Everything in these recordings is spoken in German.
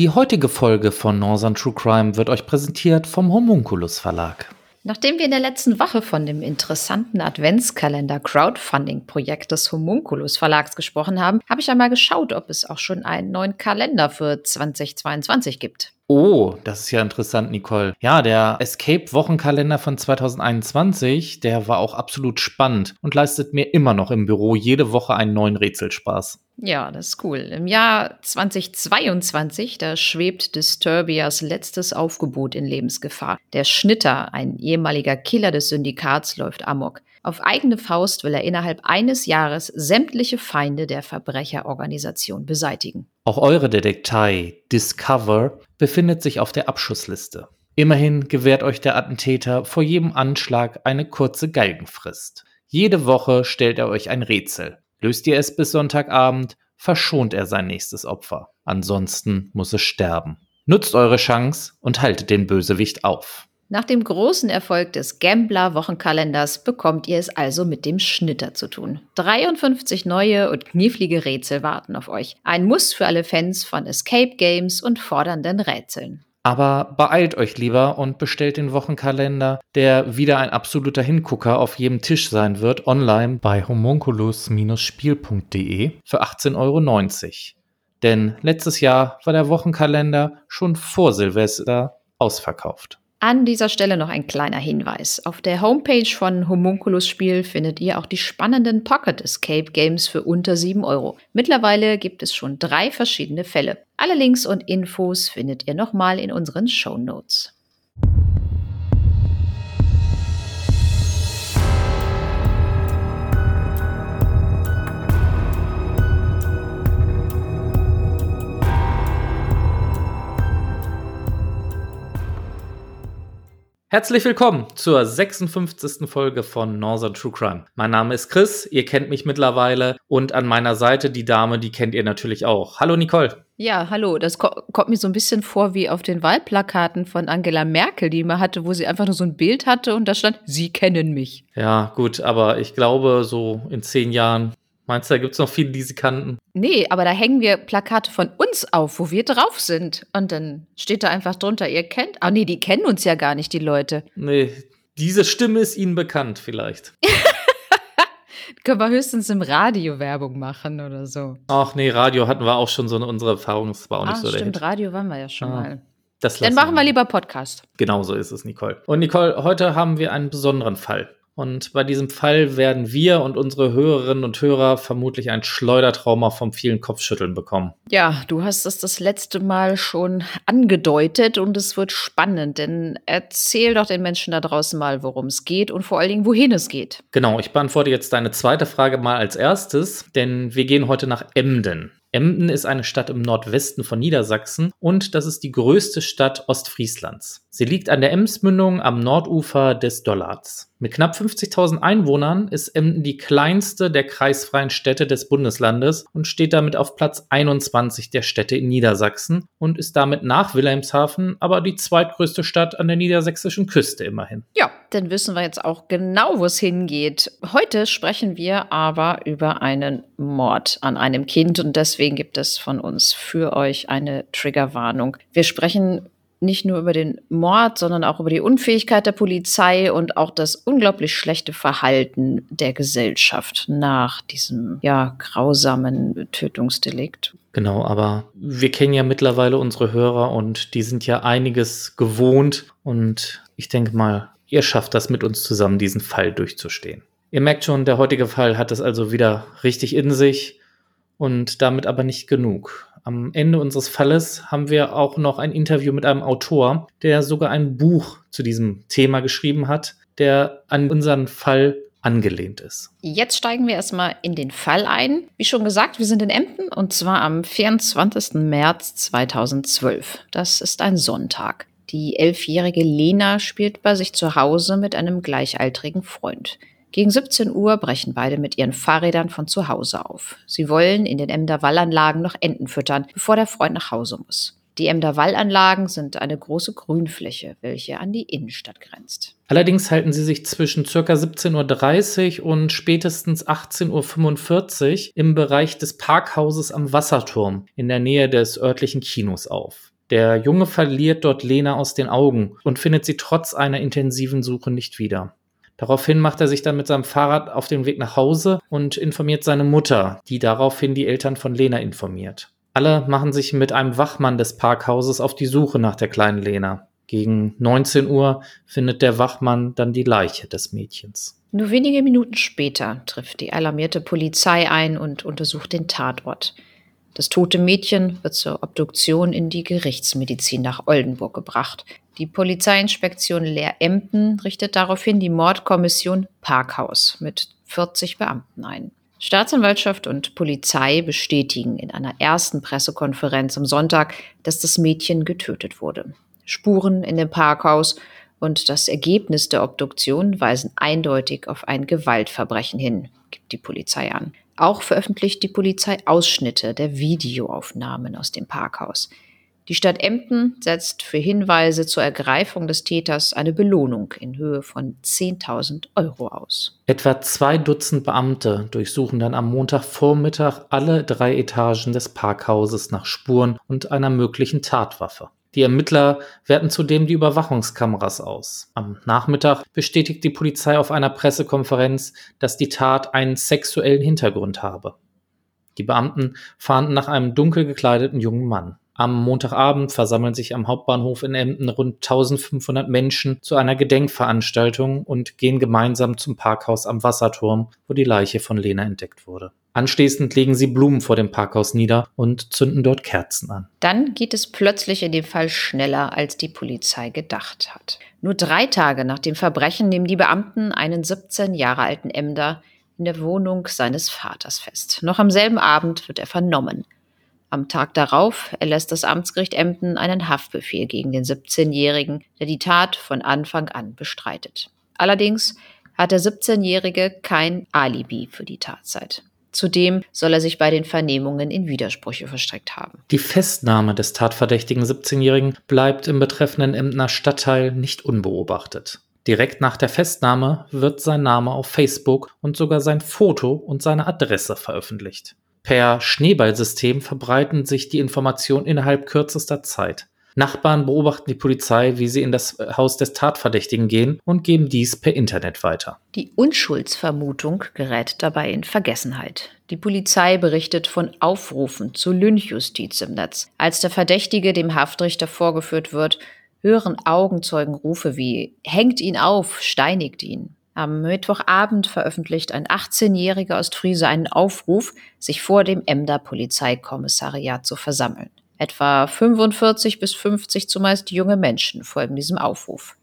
Die heutige Folge von Northern True Crime wird euch präsentiert vom Homunculus Verlag. Nachdem wir in der letzten Woche von dem interessanten Adventskalender Crowdfunding Projekt des Homunculus Verlags gesprochen haben, habe ich einmal geschaut, ob es auch schon einen neuen Kalender für 2022 gibt. Oh, das ist ja interessant, Nicole. Ja, der Escape-Wochenkalender von 2021, der war auch absolut spannend und leistet mir immer noch im Büro jede Woche einen neuen Rätselspaß. Ja, das ist cool. Im Jahr 2022, da schwebt Disturbias letztes Aufgebot in Lebensgefahr. Der Schnitter, ein ehemaliger Killer des Syndikats, läuft amok. Auf eigene Faust will er innerhalb eines Jahres sämtliche Feinde der Verbrecherorganisation beseitigen. Auch eure Detektei Discover befindet sich auf der Abschussliste. Immerhin gewährt euch der Attentäter vor jedem Anschlag eine kurze Galgenfrist. Jede Woche stellt er euch ein Rätsel. Löst ihr es bis Sonntagabend, verschont er sein nächstes Opfer. Ansonsten muss es sterben. Nutzt eure Chance und haltet den Bösewicht auf. Nach dem großen Erfolg des Gambler-Wochenkalenders bekommt ihr es also mit dem Schnitter zu tun. 53 neue und knifflige Rätsel warten auf euch. Ein Muss für alle Fans von Escape Games und fordernden Rätseln. Aber beeilt euch lieber und bestellt den Wochenkalender, der wieder ein absoluter Hingucker auf jedem Tisch sein wird, online bei homunculus-spiel.de für 18,90 Euro. Denn letztes Jahr war der Wochenkalender schon vor Silvester ausverkauft. An dieser Stelle noch ein kleiner Hinweis. Auf der Homepage von Homunculus Spiel findet ihr auch die spannenden Pocket Escape Games für unter 7 Euro. Mittlerweile gibt es schon drei verschiedene Fälle. Alle Links und Infos findet ihr nochmal in unseren Show Notes. Herzlich willkommen zur 56. Folge von Northern True Crime. Mein Name ist Chris, ihr kennt mich mittlerweile und an meiner Seite die Dame, die kennt ihr natürlich auch. Hallo Nicole. Ja, hallo. Das ko kommt mir so ein bisschen vor wie auf den Wahlplakaten von Angela Merkel, die immer hatte, wo sie einfach nur so ein Bild hatte und da stand, Sie kennen mich. Ja, gut, aber ich glaube, so in zehn Jahren Meinst du, da gibt es noch viele, die sie kannten? Nee, aber da hängen wir Plakate von uns auf, wo wir drauf sind. Und dann steht da einfach drunter, ihr kennt. Ah, nee, die kennen uns ja gar nicht, die Leute. Nee, diese Stimme ist ihnen bekannt, vielleicht. Können wir höchstens im Radio Werbung machen oder so. Ach nee, Radio hatten wir auch schon so unsere Erfahrung, das war auch nicht ah, so stimmt, der Hit. Radio waren wir ja schon ah. mal. Dann machen wir lieber Podcast. Genau so ist es, Nicole. Und Nicole, heute haben wir einen besonderen Fall. Und bei diesem Fall werden wir und unsere Hörerinnen und Hörer vermutlich ein Schleudertrauma vom vielen Kopfschütteln bekommen. Ja, du hast es das letzte Mal schon angedeutet und es wird spannend, denn erzähl doch den Menschen da draußen mal, worum es geht und vor allen Dingen, wohin es geht. Genau, ich beantworte jetzt deine zweite Frage mal als erstes, denn wir gehen heute nach Emden. Emden ist eine Stadt im Nordwesten von Niedersachsen und das ist die größte Stadt Ostfrieslands. Sie liegt an der Emsmündung am Nordufer des Dollards. Mit knapp 50.000 Einwohnern ist Emden die kleinste der kreisfreien Städte des Bundeslandes und steht damit auf Platz 21 der Städte in Niedersachsen und ist damit nach Wilhelmshaven aber die zweitgrößte Stadt an der niedersächsischen Küste immerhin. Ja, dann wissen wir jetzt auch genau, wo es hingeht. Heute sprechen wir aber über einen Mord an einem Kind und deswegen gibt es von uns für euch eine Triggerwarnung. Wir sprechen nicht nur über den Mord, sondern auch über die Unfähigkeit der Polizei und auch das unglaublich schlechte Verhalten der Gesellschaft nach diesem ja grausamen Tötungsdelikt. Genau, aber wir kennen ja mittlerweile unsere Hörer und die sind ja einiges gewohnt und ich denke mal, ihr schafft das mit uns zusammen, diesen Fall durchzustehen. Ihr merkt schon, der heutige Fall hat es also wieder richtig in sich und damit aber nicht genug. Am Ende unseres Falles haben wir auch noch ein Interview mit einem Autor, der sogar ein Buch zu diesem Thema geschrieben hat, der an unseren Fall angelehnt ist. Jetzt steigen wir erstmal in den Fall ein. Wie schon gesagt, wir sind in Emden und zwar am 24. März 2012. Das ist ein Sonntag. Die elfjährige Lena spielt bei sich zu Hause mit einem gleichaltrigen Freund. Gegen 17 Uhr brechen beide mit ihren Fahrrädern von zu Hause auf. Sie wollen in den Emder Wallanlagen noch Enten füttern, bevor der Freund nach Hause muss. Die Emder Wallanlagen sind eine große Grünfläche, welche an die Innenstadt grenzt. Allerdings halten sie sich zwischen ca. 17.30 Uhr und spätestens 18.45 Uhr im Bereich des Parkhauses am Wasserturm in der Nähe des örtlichen Kinos auf. Der Junge verliert dort Lena aus den Augen und findet sie trotz einer intensiven Suche nicht wieder. Daraufhin macht er sich dann mit seinem Fahrrad auf den Weg nach Hause und informiert seine Mutter, die daraufhin die Eltern von Lena informiert. Alle machen sich mit einem Wachmann des Parkhauses auf die Suche nach der kleinen Lena. Gegen 19 Uhr findet der Wachmann dann die Leiche des Mädchens. Nur wenige Minuten später trifft die alarmierte Polizei ein und untersucht den Tatort. Das tote Mädchen wird zur Obduktion in die Gerichtsmedizin nach Oldenburg gebracht. Die Polizeiinspektion Leer-Emden richtet daraufhin die Mordkommission Parkhaus mit 40 Beamten ein. Staatsanwaltschaft und Polizei bestätigen in einer ersten Pressekonferenz am Sonntag, dass das Mädchen getötet wurde. Spuren in dem Parkhaus und das Ergebnis der Obduktion weisen eindeutig auf ein Gewaltverbrechen hin, gibt die Polizei an. Auch veröffentlicht die Polizei Ausschnitte der Videoaufnahmen aus dem Parkhaus. Die Stadt Emden setzt für Hinweise zur Ergreifung des Täters eine Belohnung in Höhe von 10.000 Euro aus. Etwa zwei Dutzend Beamte durchsuchen dann am Montagvormittag alle drei Etagen des Parkhauses nach Spuren und einer möglichen Tatwaffe. Die Ermittler werten zudem die Überwachungskameras aus. Am Nachmittag bestätigt die Polizei auf einer Pressekonferenz, dass die Tat einen sexuellen Hintergrund habe. Die Beamten fahnden nach einem dunkel gekleideten jungen Mann. Am Montagabend versammeln sich am Hauptbahnhof in Emden rund 1500 Menschen zu einer Gedenkveranstaltung und gehen gemeinsam zum Parkhaus am Wasserturm, wo die Leiche von Lena entdeckt wurde. Anschließend legen sie Blumen vor dem Parkhaus nieder und zünden dort Kerzen an. Dann geht es plötzlich in dem Fall schneller, als die Polizei gedacht hat. Nur drei Tage nach dem Verbrechen nehmen die Beamten einen 17 Jahre alten Emder in der Wohnung seines Vaters fest. Noch am selben Abend wird er vernommen. Am Tag darauf erlässt das Amtsgericht Emden einen Haftbefehl gegen den 17-Jährigen, der die Tat von Anfang an bestreitet. Allerdings hat der 17-Jährige kein Alibi für die Tatzeit. Zudem soll er sich bei den Vernehmungen in Widersprüche verstrickt haben. Die Festnahme des tatverdächtigen 17-Jährigen bleibt im betreffenden Emdener Stadtteil nicht unbeobachtet. Direkt nach der Festnahme wird sein Name auf Facebook und sogar sein Foto und seine Adresse veröffentlicht. Per Schneeballsystem verbreiten sich die Informationen innerhalb kürzester Zeit. Nachbarn beobachten die Polizei, wie sie in das Haus des Tatverdächtigen gehen und geben dies per Internet weiter. Die Unschuldsvermutung gerät dabei in Vergessenheit. Die Polizei berichtet von Aufrufen zur Lynchjustiz im Netz. Als der Verdächtige dem Haftrichter vorgeführt wird, hören Augenzeugen Rufe wie Hängt ihn auf, steinigt ihn. Am Mittwochabend veröffentlicht ein 18-jähriger Ostfriese einen Aufruf, sich vor dem Emder Polizeikommissariat zu versammeln. Etwa 45 bis 50 zumeist junge Menschen folgen diesem Aufruf.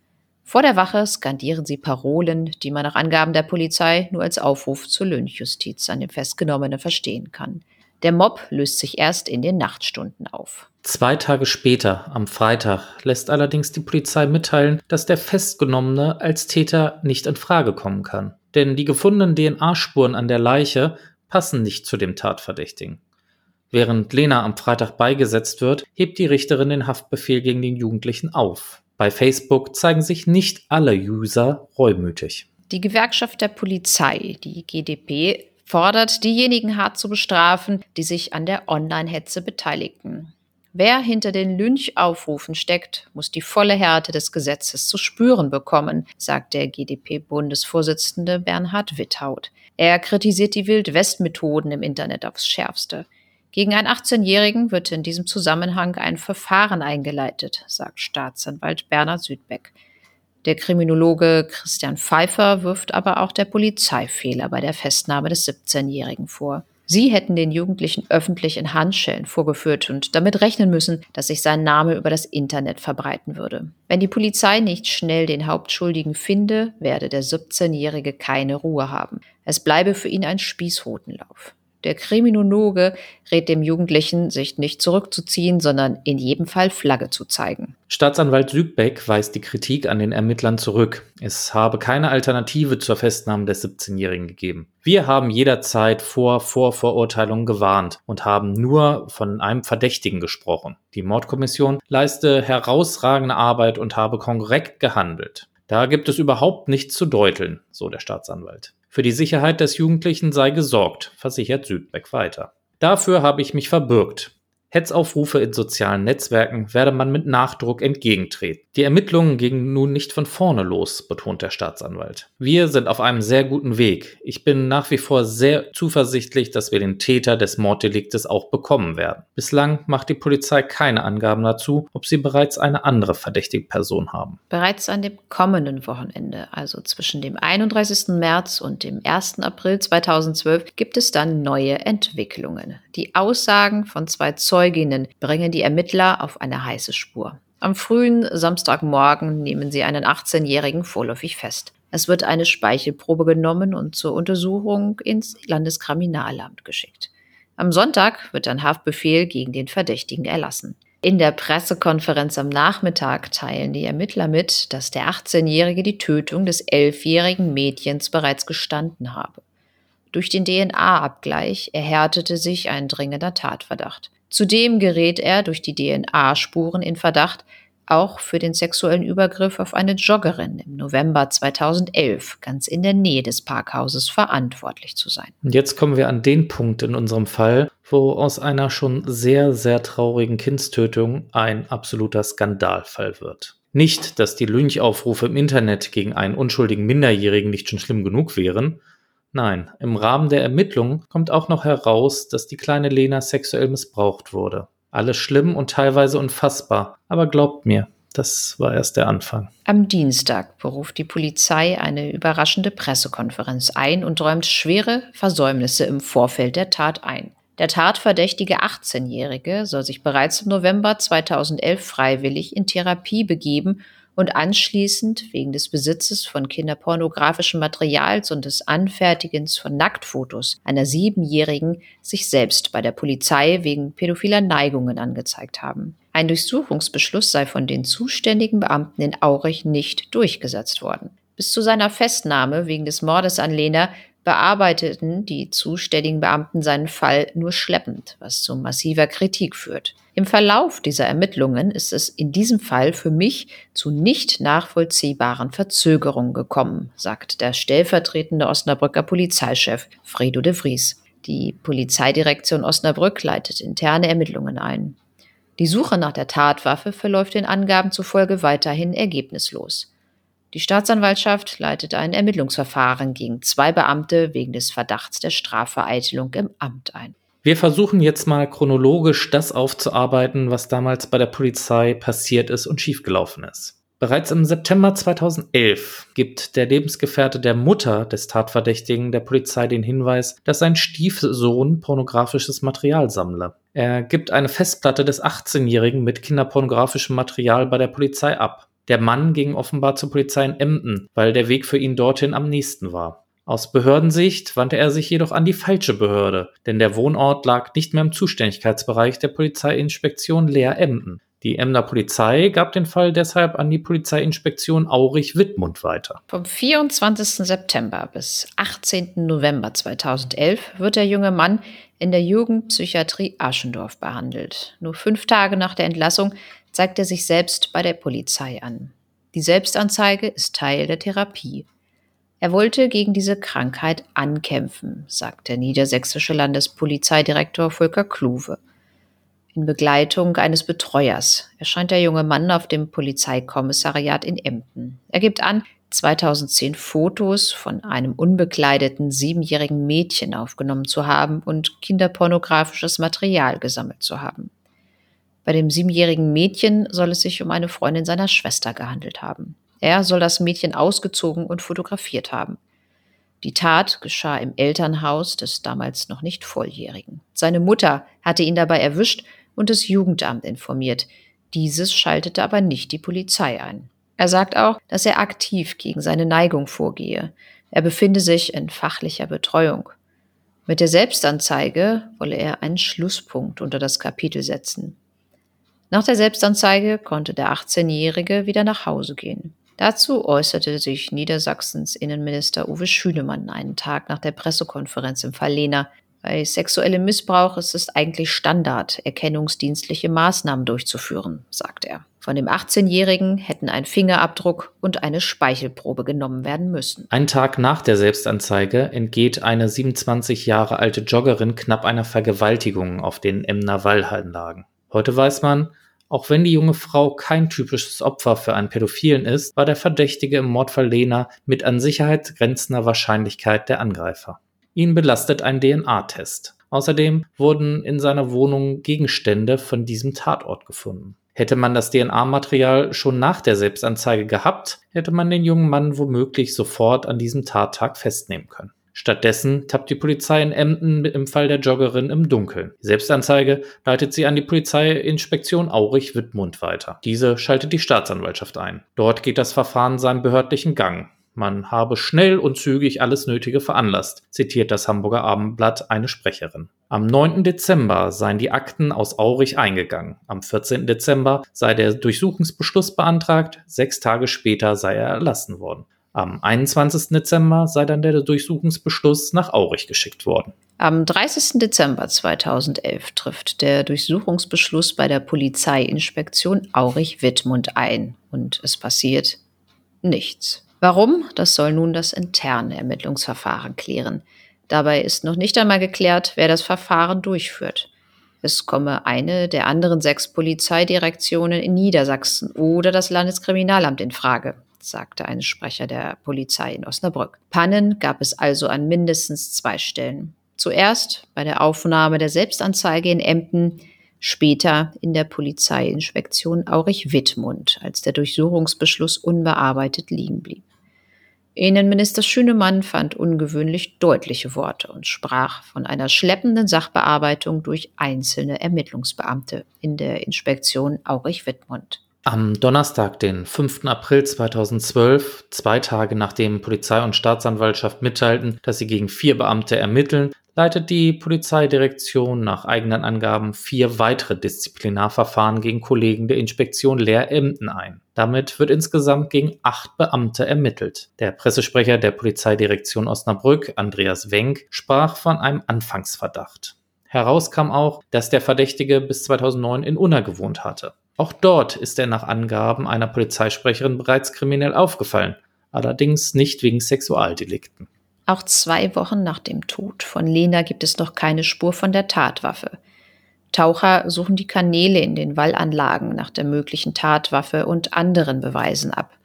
Vor der Wache skandieren sie Parolen, die man nach Angaben der Polizei nur als Aufruf zur Lynchjustiz an dem Festgenommenen verstehen kann. Der Mob löst sich erst in den Nachtstunden auf. Zwei Tage später, am Freitag, lässt allerdings die Polizei mitteilen, dass der Festgenommene als Täter nicht in Frage kommen kann. Denn die gefundenen DNA-Spuren an der Leiche passen nicht zu dem Tatverdächtigen. Während Lena am Freitag beigesetzt wird, hebt die Richterin den Haftbefehl gegen den Jugendlichen auf. Bei Facebook zeigen sich nicht alle User reumütig. Die Gewerkschaft der Polizei, die GDP, fordert, diejenigen hart zu bestrafen, die sich an der Online-Hetze beteiligten. Wer hinter den Lynchaufrufen steckt, muss die volle Härte des Gesetzes zu spüren bekommen, sagt der GDP-Bundesvorsitzende Bernhard Witthaut. Er kritisiert die Wild-West-Methoden im Internet aufs Schärfste. Gegen einen 18-Jährigen wird in diesem Zusammenhang ein Verfahren eingeleitet, sagt Staatsanwalt Bernhard Südbeck. Der Kriminologe Christian Pfeiffer wirft aber auch der Polizei Fehler bei der Festnahme des 17-Jährigen vor. Sie hätten den Jugendlichen öffentlich in Handschellen vorgeführt und damit rechnen müssen, dass sich sein Name über das Internet verbreiten würde. Wenn die Polizei nicht schnell den Hauptschuldigen finde, werde der 17-Jährige keine Ruhe haben. Es bleibe für ihn ein Spießrutenlauf. Der Kriminologe rät dem Jugendlichen, sich nicht zurückzuziehen, sondern in jedem Fall Flagge zu zeigen. Staatsanwalt Sügbeck weist die Kritik an den Ermittlern zurück. Es habe keine Alternative zur Festnahme des 17-Jährigen gegeben. Wir haben jederzeit vor Vorverurteilungen gewarnt und haben nur von einem Verdächtigen gesprochen. Die Mordkommission leiste herausragende Arbeit und habe korrekt gehandelt. Da gibt es überhaupt nichts zu deuteln, so der Staatsanwalt. Für die Sicherheit des Jugendlichen sei gesorgt, versichert Südbeck weiter. Dafür habe ich mich verbürgt. Hetzaufrufe in sozialen Netzwerken werde man mit Nachdruck entgegentreten. Die Ermittlungen gingen nun nicht von vorne los, betont der Staatsanwalt. Wir sind auf einem sehr guten Weg. Ich bin nach wie vor sehr zuversichtlich, dass wir den Täter des Morddeliktes auch bekommen werden. Bislang macht die Polizei keine Angaben dazu, ob sie bereits eine andere verdächtige Person haben. Bereits an dem kommenden Wochenende, also zwischen dem 31. März und dem 1. April 2012, gibt es dann neue Entwicklungen. Die Aussagen von zwei Zeugen Zeuginnen bringen die Ermittler auf eine heiße Spur. Am frühen Samstagmorgen nehmen sie einen 18-Jährigen vorläufig fest. Es wird eine Speichelprobe genommen und zur Untersuchung ins Landeskriminalamt geschickt. Am Sonntag wird ein Haftbefehl gegen den Verdächtigen erlassen. In der Pressekonferenz am Nachmittag teilen die Ermittler mit, dass der 18-Jährige die Tötung des 11-jährigen Mädchens bereits gestanden habe. Durch den DNA-Abgleich erhärtete sich ein dringender Tatverdacht. Zudem gerät er durch die DNA-Spuren in Verdacht, auch für den sexuellen Übergriff auf eine Joggerin im November 2011 ganz in der Nähe des Parkhauses verantwortlich zu sein. Und jetzt kommen wir an den Punkt in unserem Fall, wo aus einer schon sehr, sehr traurigen Kindstötung ein absoluter Skandalfall wird. Nicht, dass die Lynchaufrufe im Internet gegen einen unschuldigen Minderjährigen nicht schon schlimm genug wären, Nein, im Rahmen der Ermittlungen kommt auch noch heraus, dass die kleine Lena sexuell missbraucht wurde. Alles schlimm und teilweise unfassbar, aber glaubt mir, das war erst der Anfang. Am Dienstag beruft die Polizei eine überraschende Pressekonferenz ein und räumt schwere Versäumnisse im Vorfeld der Tat ein. Der tatverdächtige 18-Jährige soll sich bereits im November 2011 freiwillig in Therapie begeben und anschließend wegen des Besitzes von kinderpornografischem Materials und des Anfertigens von Nacktfotos einer Siebenjährigen sich selbst bei der Polizei wegen pädophiler Neigungen angezeigt haben. Ein Durchsuchungsbeschluss sei von den zuständigen Beamten in Aurich nicht durchgesetzt worden. Bis zu seiner Festnahme wegen des Mordes an Lena bearbeiteten die zuständigen Beamten seinen Fall nur schleppend, was zu massiver Kritik führt. Im Verlauf dieser Ermittlungen ist es in diesem Fall für mich zu nicht nachvollziehbaren Verzögerungen gekommen, sagt der stellvertretende Osnabrücker Polizeichef Fredo de Vries. Die Polizeidirektion Osnabrück leitet interne Ermittlungen ein. Die Suche nach der Tatwaffe verläuft den Angaben zufolge weiterhin ergebnislos. Die Staatsanwaltschaft leitet ein Ermittlungsverfahren gegen zwei Beamte wegen des Verdachts der Strafvereitelung im Amt ein. Wir versuchen jetzt mal chronologisch das aufzuarbeiten, was damals bei der Polizei passiert ist und schiefgelaufen ist. Bereits im September 2011 gibt der Lebensgefährte der Mutter des Tatverdächtigen der Polizei den Hinweis, dass sein Stiefsohn pornografisches Material sammle. Er gibt eine Festplatte des 18-Jährigen mit kinderpornografischem Material bei der Polizei ab. Der Mann ging offenbar zur Polizei in Emden, weil der Weg für ihn dorthin am nächsten war. Aus Behördensicht wandte er sich jedoch an die falsche Behörde, denn der Wohnort lag nicht mehr im Zuständigkeitsbereich der Polizeiinspektion Leer Emden. Die Emder Polizei gab den Fall deshalb an die Polizeiinspektion Aurich-Wittmund weiter. Vom 24. September bis 18. November 2011 wird der junge Mann in der Jugendpsychiatrie Aschendorf behandelt. Nur fünf Tage nach der Entlassung zeigt er sich selbst bei der Polizei an. Die Selbstanzeige ist Teil der Therapie. Er wollte gegen diese Krankheit ankämpfen, sagt der niedersächsische Landespolizeidirektor Volker Kluwe. In Begleitung eines Betreuers erscheint der junge Mann auf dem Polizeikommissariat in Emden. Er gibt an, 2010 Fotos von einem unbekleideten siebenjährigen Mädchen aufgenommen zu haben und kinderpornografisches Material gesammelt zu haben. Bei dem siebenjährigen Mädchen soll es sich um eine Freundin seiner Schwester gehandelt haben. Er soll das Mädchen ausgezogen und fotografiert haben. Die Tat geschah im Elternhaus des damals noch nicht Volljährigen. Seine Mutter hatte ihn dabei erwischt und das Jugendamt informiert. Dieses schaltete aber nicht die Polizei ein. Er sagt auch, dass er aktiv gegen seine Neigung vorgehe. Er befinde sich in fachlicher Betreuung. Mit der Selbstanzeige wolle er einen Schlusspunkt unter das Kapitel setzen. Nach der Selbstanzeige konnte der 18-Jährige wieder nach Hause gehen. Dazu äußerte sich Niedersachsens Innenminister Uwe Schünemann einen Tag nach der Pressekonferenz im Fall Lena. Bei sexuellem Missbrauch ist es eigentlich Standard, erkennungsdienstliche Maßnahmen durchzuführen, sagt er. Von dem 18-Jährigen hätten ein Fingerabdruck und eine Speichelprobe genommen werden müssen. Ein Tag nach der Selbstanzeige entgeht eine 27 Jahre alte Joggerin knapp einer Vergewaltigung auf den Emner Wallhallenlagen. Heute weiß man, auch wenn die junge Frau kein typisches Opfer für einen Pädophilen ist, war der Verdächtige im Mordfall Lena mit an Sicherheit grenzender Wahrscheinlichkeit der Angreifer. Ihn belastet ein DNA-Test. Außerdem wurden in seiner Wohnung Gegenstände von diesem Tatort gefunden. Hätte man das DNA-Material schon nach der Selbstanzeige gehabt, hätte man den jungen Mann womöglich sofort an diesem Tattag festnehmen können. Stattdessen tappt die Polizei in Emden im Fall der Joggerin im Dunkeln. Selbstanzeige leitet sie an die Polizeiinspektion Aurich-Wittmund weiter. Diese schaltet die Staatsanwaltschaft ein. Dort geht das Verfahren seinen behördlichen Gang. Man habe schnell und zügig alles Nötige veranlasst, zitiert das Hamburger Abendblatt eine Sprecherin. Am 9. Dezember seien die Akten aus Aurich eingegangen. Am 14. Dezember sei der Durchsuchungsbeschluss beantragt, sechs Tage später sei er erlassen worden. Am 21. Dezember sei dann der Durchsuchungsbeschluss nach Aurich geschickt worden. Am 30. Dezember 2011 trifft der Durchsuchungsbeschluss bei der Polizeiinspektion Aurich-Wittmund ein und es passiert nichts. Warum? Das soll nun das interne Ermittlungsverfahren klären. Dabei ist noch nicht einmal geklärt, wer das Verfahren durchführt. Es komme eine der anderen sechs Polizeidirektionen in Niedersachsen oder das Landeskriminalamt in Frage, sagte ein Sprecher der Polizei in Osnabrück. Pannen gab es also an mindestens zwei Stellen. Zuerst bei der Aufnahme der Selbstanzeige in Emden, Später in der Polizeiinspektion Aurich-Wittmund, als der Durchsuchungsbeschluss unbearbeitet liegen blieb. Innenminister Schünemann fand ungewöhnlich deutliche Worte und sprach von einer schleppenden Sachbearbeitung durch einzelne Ermittlungsbeamte in der Inspektion Aurich-Wittmund. Am Donnerstag, den 5. April 2012, zwei Tage nachdem Polizei und Staatsanwaltschaft mitteilten, dass sie gegen vier Beamte ermitteln, leitet die Polizeidirektion nach eigenen Angaben vier weitere Disziplinarverfahren gegen Kollegen der Inspektion Leer-Emden ein. Damit wird insgesamt gegen acht Beamte ermittelt. Der Pressesprecher der Polizeidirektion Osnabrück, Andreas Wenk, sprach von einem Anfangsverdacht. Heraus kam auch, dass der Verdächtige bis 2009 in Unna gewohnt hatte. Auch dort ist er nach Angaben einer Polizeisprecherin bereits kriminell aufgefallen, allerdings nicht wegen Sexualdelikten. Auch zwei Wochen nach dem Tod von Lena gibt es noch keine Spur von der Tatwaffe. Taucher suchen die Kanäle in den Wallanlagen nach der möglichen Tatwaffe und anderen Beweisen ab.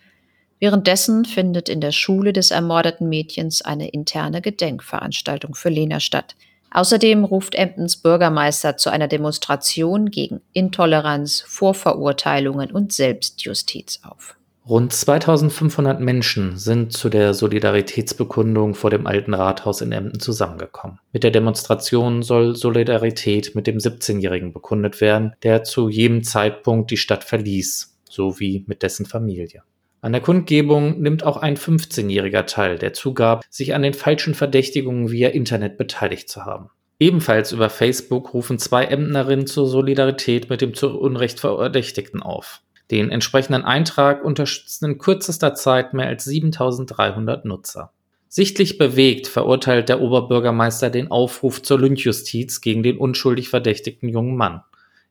Währenddessen findet in der Schule des ermordeten Mädchens eine interne Gedenkveranstaltung für Lena statt. Außerdem ruft Emdens Bürgermeister zu einer Demonstration gegen Intoleranz, Vorverurteilungen und Selbstjustiz auf. Rund 2500 Menschen sind zu der Solidaritätsbekundung vor dem alten Rathaus in Emden zusammengekommen. Mit der Demonstration soll Solidarität mit dem 17-Jährigen bekundet werden, der zu jedem Zeitpunkt die Stadt verließ, sowie mit dessen Familie. An der Kundgebung nimmt auch ein 15-Jähriger teil, der zugab, sich an den falschen Verdächtigungen via Internet beteiligt zu haben. Ebenfalls über Facebook rufen zwei Emdnerinnen zur Solidarität mit dem zu Unrecht Verdächtigten auf. Den entsprechenden Eintrag unterstützen in kürzester Zeit mehr als 7300 Nutzer. Sichtlich bewegt verurteilt der Oberbürgermeister den Aufruf zur Lynchjustiz gegen den unschuldig verdächtigten jungen Mann.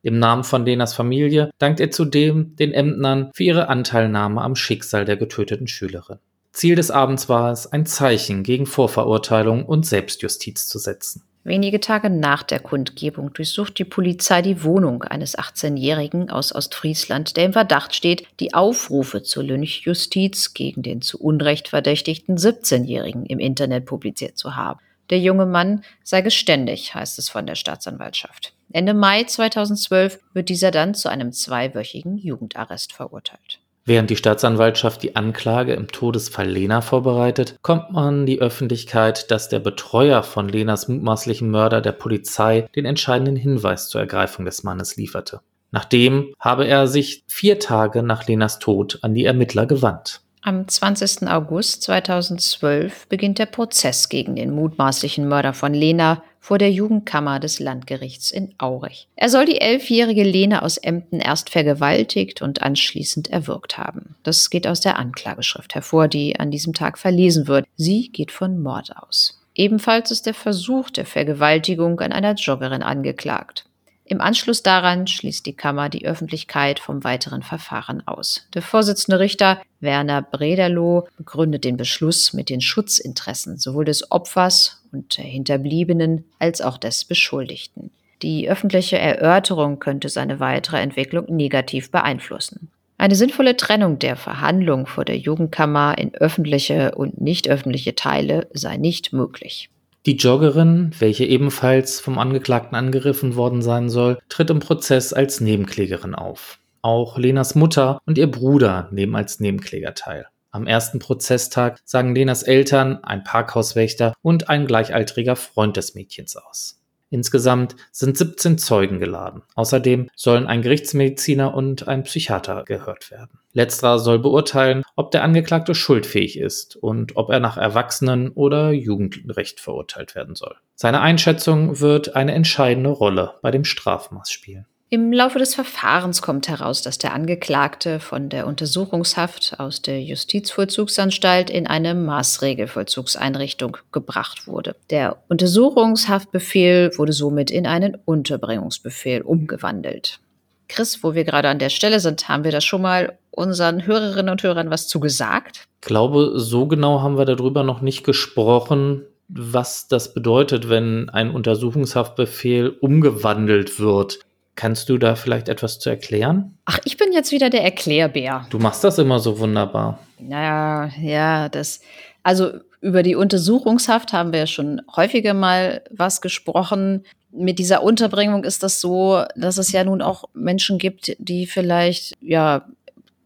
Im Namen von Lenas Familie dankt er zudem den Ämtnern für ihre Anteilnahme am Schicksal der getöteten Schülerin. Ziel des Abends war es, ein Zeichen gegen Vorverurteilung und Selbstjustiz zu setzen. Wenige Tage nach der Kundgebung durchsucht die Polizei die Wohnung eines 18-Jährigen aus Ostfriesland, der im Verdacht steht, die Aufrufe zur Lynchjustiz gegen den zu Unrecht verdächtigten 17-Jährigen im Internet publiziert zu haben. Der junge Mann sei geständig, heißt es von der Staatsanwaltschaft. Ende Mai 2012 wird dieser dann zu einem zweiwöchigen Jugendarrest verurteilt. Während die Staatsanwaltschaft die Anklage im Todesfall Lena vorbereitet, kommt man die Öffentlichkeit, dass der Betreuer von Lenas mutmaßlichen Mörder der Polizei den entscheidenden Hinweis zur Ergreifung des Mannes lieferte. Nachdem habe er sich vier Tage nach Lenas Tod an die Ermittler gewandt. Am 20. August 2012 beginnt der Prozess gegen den mutmaßlichen Mörder von Lena vor der Jugendkammer des Landgerichts in Aurich. Er soll die elfjährige Lena aus Emden erst vergewaltigt und anschließend erwürgt haben. Das geht aus der Anklageschrift hervor, die an diesem Tag verlesen wird. Sie geht von Mord aus. Ebenfalls ist der Versuch der Vergewaltigung an einer Joggerin angeklagt. Im Anschluss daran schließt die Kammer die Öffentlichkeit vom weiteren Verfahren aus. Der Vorsitzende Richter Werner Brederloh begründet den Beschluss mit den Schutzinteressen sowohl des Opfers und der Hinterbliebenen als auch des Beschuldigten. Die öffentliche Erörterung könnte seine weitere Entwicklung negativ beeinflussen. Eine sinnvolle Trennung der Verhandlung vor der Jugendkammer in öffentliche und nicht öffentliche Teile sei nicht möglich. Die Joggerin, welche ebenfalls vom Angeklagten angegriffen worden sein soll, tritt im Prozess als Nebenklägerin auf. Auch Lenas Mutter und ihr Bruder nehmen als Nebenkläger teil. Am ersten Prozesstag sagen Lenas Eltern, ein Parkhauswächter und ein gleichaltriger Freund des Mädchens aus. Insgesamt sind 17 Zeugen geladen. Außerdem sollen ein Gerichtsmediziner und ein Psychiater gehört werden. Letzterer soll beurteilen, ob der Angeklagte schuldfähig ist und ob er nach Erwachsenen- oder Jugendrecht verurteilt werden soll. Seine Einschätzung wird eine entscheidende Rolle bei dem Strafmaß spielen. Im Laufe des Verfahrens kommt heraus, dass der Angeklagte von der Untersuchungshaft aus der Justizvollzugsanstalt in eine Maßregelvollzugseinrichtung gebracht wurde. Der Untersuchungshaftbefehl wurde somit in einen Unterbringungsbefehl umgewandelt. Chris, wo wir gerade an der Stelle sind, haben wir da schon mal unseren Hörerinnen und Hörern was zugesagt? Ich glaube, so genau haben wir darüber noch nicht gesprochen, was das bedeutet, wenn ein Untersuchungshaftbefehl umgewandelt wird. Kannst du da vielleicht etwas zu erklären? Ach, ich bin jetzt wieder der Erklärbär. Du machst das immer so wunderbar. Naja, ja, das. Also über die Untersuchungshaft haben wir ja schon häufiger mal was gesprochen. Mit dieser Unterbringung ist das so, dass es ja nun auch Menschen gibt, die vielleicht ja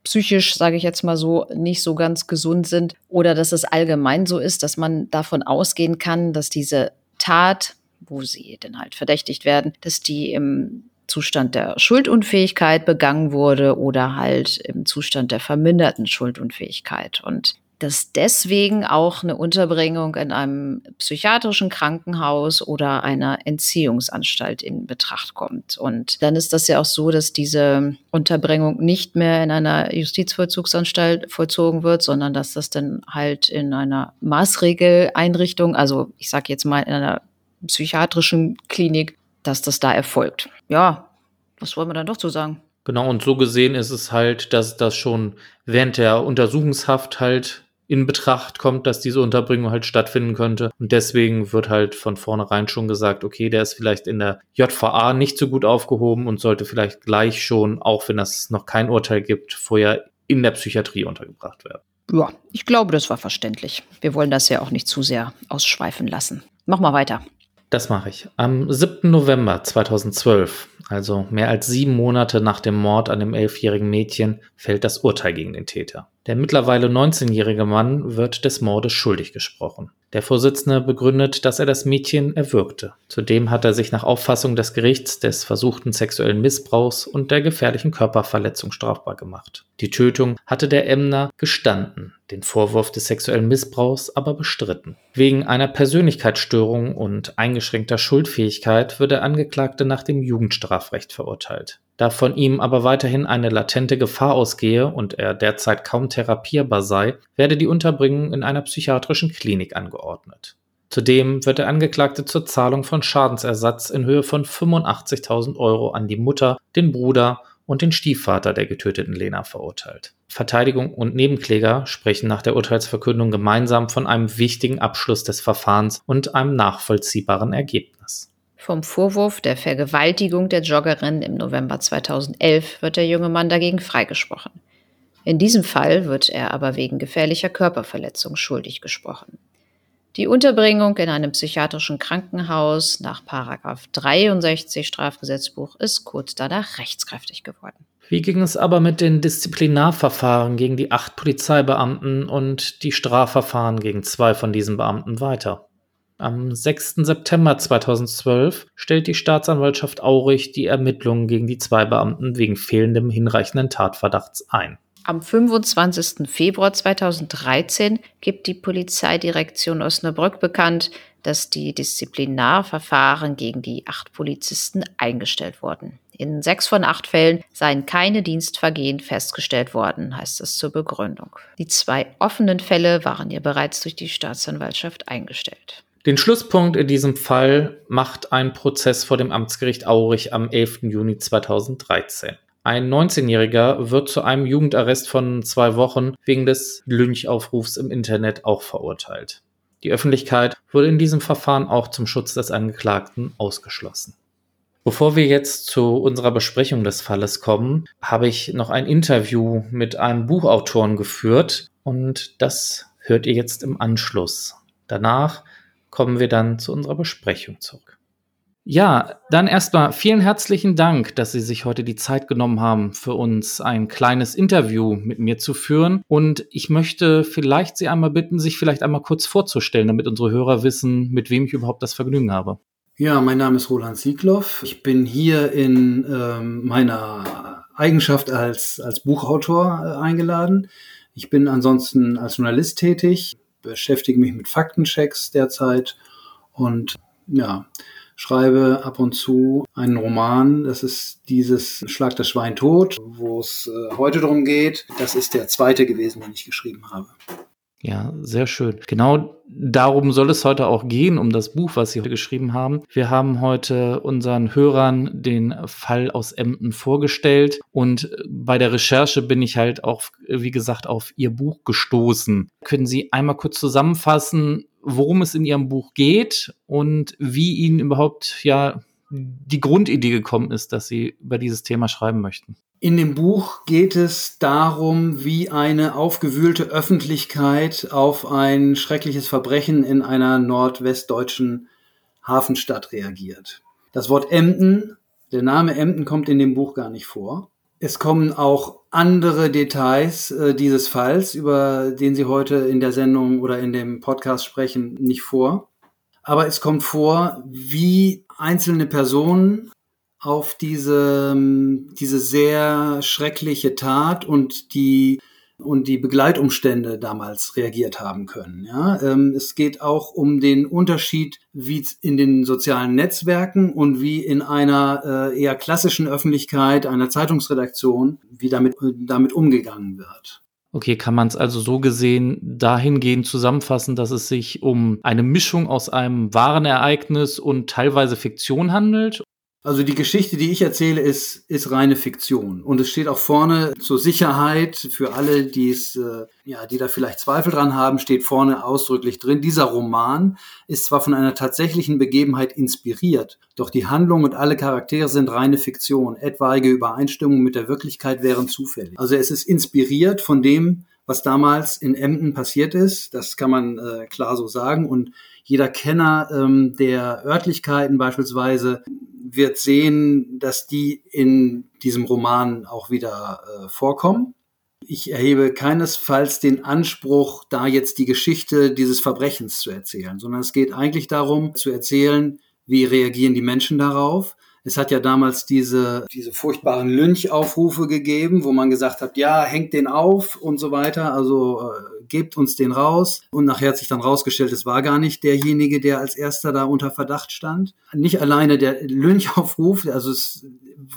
psychisch, sage ich jetzt mal so, nicht so ganz gesund sind oder dass es allgemein so ist, dass man davon ausgehen kann, dass diese Tat, wo sie denn halt verdächtigt werden, dass die im Zustand der Schuldunfähigkeit begangen wurde oder halt im Zustand der verminderten Schuldunfähigkeit. Und dass deswegen auch eine Unterbringung in einem psychiatrischen Krankenhaus oder einer Entziehungsanstalt in Betracht kommt. Und dann ist das ja auch so, dass diese Unterbringung nicht mehr in einer Justizvollzugsanstalt vollzogen wird, sondern dass das dann halt in einer Maßregeleinrichtung, also ich sage jetzt mal in einer psychiatrischen Klinik dass das da erfolgt. Ja, was wollen wir dann doch zu sagen? Genau, und so gesehen ist es halt, dass das schon während der Untersuchungshaft halt in Betracht kommt, dass diese Unterbringung halt stattfinden könnte. Und deswegen wird halt von vornherein schon gesagt, okay, der ist vielleicht in der JVA nicht so gut aufgehoben und sollte vielleicht gleich schon, auch wenn es noch kein Urteil gibt, vorher in der Psychiatrie untergebracht werden. Ja, ich glaube, das war verständlich. Wir wollen das ja auch nicht zu sehr ausschweifen lassen. Mach mal weiter. Das mache ich. Am 7. November 2012, also mehr als sieben Monate nach dem Mord an dem elfjährigen Mädchen, fällt das Urteil gegen den Täter. Der mittlerweile 19-jährige Mann wird des Mordes schuldig gesprochen. Der Vorsitzende begründet, dass er das Mädchen erwürgte. Zudem hat er sich nach Auffassung des Gerichts des versuchten sexuellen Missbrauchs und der gefährlichen Körperverletzung strafbar gemacht. Die Tötung hatte der Emner gestanden, den Vorwurf des sexuellen Missbrauchs aber bestritten. Wegen einer Persönlichkeitsstörung und eingeschränkter Schuldfähigkeit wird der Angeklagte nach dem Jugendstrafrecht verurteilt. Da von ihm aber weiterhin eine latente Gefahr ausgehe und er derzeit kaum therapierbar sei, werde die Unterbringung in einer psychiatrischen Klinik angeordnet. Zudem wird der Angeklagte zur Zahlung von Schadensersatz in Höhe von 85.000 Euro an die Mutter, den Bruder und den Stiefvater der getöteten Lena verurteilt. Verteidigung und Nebenkläger sprechen nach der Urteilsverkündung gemeinsam von einem wichtigen Abschluss des Verfahrens und einem nachvollziehbaren Ergebnis. Vom Vorwurf der Vergewaltigung der Joggerin im November 2011 wird der junge Mann dagegen freigesprochen. In diesem Fall wird er aber wegen gefährlicher Körperverletzung schuldig gesprochen. Die Unterbringung in einem psychiatrischen Krankenhaus nach 63 Strafgesetzbuch ist kurz danach rechtskräftig geworden. Wie ging es aber mit den Disziplinarverfahren gegen die acht Polizeibeamten und die Strafverfahren gegen zwei von diesen Beamten weiter? Am 6. September 2012 stellt die Staatsanwaltschaft Aurich die Ermittlungen gegen die zwei Beamten wegen fehlendem hinreichenden Tatverdachts ein. Am 25. Februar 2013 gibt die Polizeidirektion Osnabrück bekannt, dass die Disziplinarverfahren gegen die acht Polizisten eingestellt wurden. In sechs von acht Fällen seien keine Dienstvergehen festgestellt worden, heißt es zur Begründung. Die zwei offenen Fälle waren ja bereits durch die Staatsanwaltschaft eingestellt. Den Schlusspunkt in diesem Fall macht ein Prozess vor dem Amtsgericht Aurich am 11. Juni 2013. Ein 19-Jähriger wird zu einem Jugendarrest von zwei Wochen wegen des Lynchaufrufs im Internet auch verurteilt. Die Öffentlichkeit wurde in diesem Verfahren auch zum Schutz des Angeklagten ausgeschlossen. Bevor wir jetzt zu unserer Besprechung des Falles kommen, habe ich noch ein Interview mit einem Buchautoren geführt und das hört ihr jetzt im Anschluss. Danach kommen wir dann zu unserer Besprechung zurück. Ja, dann erstmal vielen herzlichen Dank, dass Sie sich heute die Zeit genommen haben, für uns ein kleines Interview mit mir zu führen. Und ich möchte vielleicht Sie einmal bitten, sich vielleicht einmal kurz vorzustellen, damit unsere Hörer wissen, mit wem ich überhaupt das Vergnügen habe. Ja, mein Name ist Roland Siegloff. Ich bin hier in ähm, meiner Eigenschaft als, als Buchautor äh, eingeladen. Ich bin ansonsten als Journalist tätig, beschäftige mich mit Faktenchecks derzeit und ja, schreibe ab und zu einen Roman. Das ist dieses Schlag das Schwein tot, wo es äh, heute darum geht. Das ist der zweite gewesen, den ich geschrieben habe. Ja, sehr schön. Genau darum soll es heute auch gehen, um das Buch, was Sie heute geschrieben haben. Wir haben heute unseren Hörern den Fall aus Emden vorgestellt und bei der Recherche bin ich halt auch, wie gesagt, auf Ihr Buch gestoßen. Können Sie einmal kurz zusammenfassen, worum es in Ihrem Buch geht und wie Ihnen überhaupt ja die Grundidee gekommen ist, dass Sie über dieses Thema schreiben möchten. In dem Buch geht es darum, wie eine aufgewühlte Öffentlichkeit auf ein schreckliches Verbrechen in einer nordwestdeutschen Hafenstadt reagiert. Das Wort Emden, der Name Emden kommt in dem Buch gar nicht vor. Es kommen auch andere Details äh, dieses Falls, über den Sie heute in der Sendung oder in dem Podcast sprechen, nicht vor. Aber es kommt vor, wie einzelne Personen auf diese, ähm, diese sehr schreckliche Tat und die und die Begleitumstände damals reagiert haben können. Ja, ähm, es geht auch um den Unterschied, wie in den sozialen Netzwerken und wie in einer äh, eher klassischen Öffentlichkeit, einer Zeitungsredaktion, wie damit, damit umgegangen wird. Okay, kann man es also so gesehen dahingehend zusammenfassen, dass es sich um eine Mischung aus einem wahren Ereignis und teilweise Fiktion handelt? Also die Geschichte, die ich erzähle, ist, ist reine Fiktion. Und es steht auch vorne zur Sicherheit für alle, die es, äh, ja, die da vielleicht Zweifel dran haben, steht vorne ausdrücklich drin. Dieser Roman ist zwar von einer tatsächlichen Begebenheit inspiriert, doch die Handlung und alle Charaktere sind reine Fiktion. Etwaige Übereinstimmungen mit der Wirklichkeit wären zufällig. Also es ist inspiriert von dem, was damals in Emden passiert ist. Das kann man äh, klar so sagen. Und jeder Kenner ähm, der Örtlichkeiten beispielsweise wird sehen, dass die in diesem Roman auch wieder äh, vorkommen. Ich erhebe keinesfalls den Anspruch, da jetzt die Geschichte dieses Verbrechens zu erzählen, sondern es geht eigentlich darum zu erzählen, wie reagieren die Menschen darauf, es hat ja damals diese, diese furchtbaren Lynchaufrufe gegeben, wo man gesagt hat, ja, hängt den auf und so weiter, also äh, gebt uns den raus. Und nachher hat sich dann rausgestellt, es war gar nicht derjenige, der als erster da unter Verdacht stand. Nicht alleine der Lynchaufruf, also es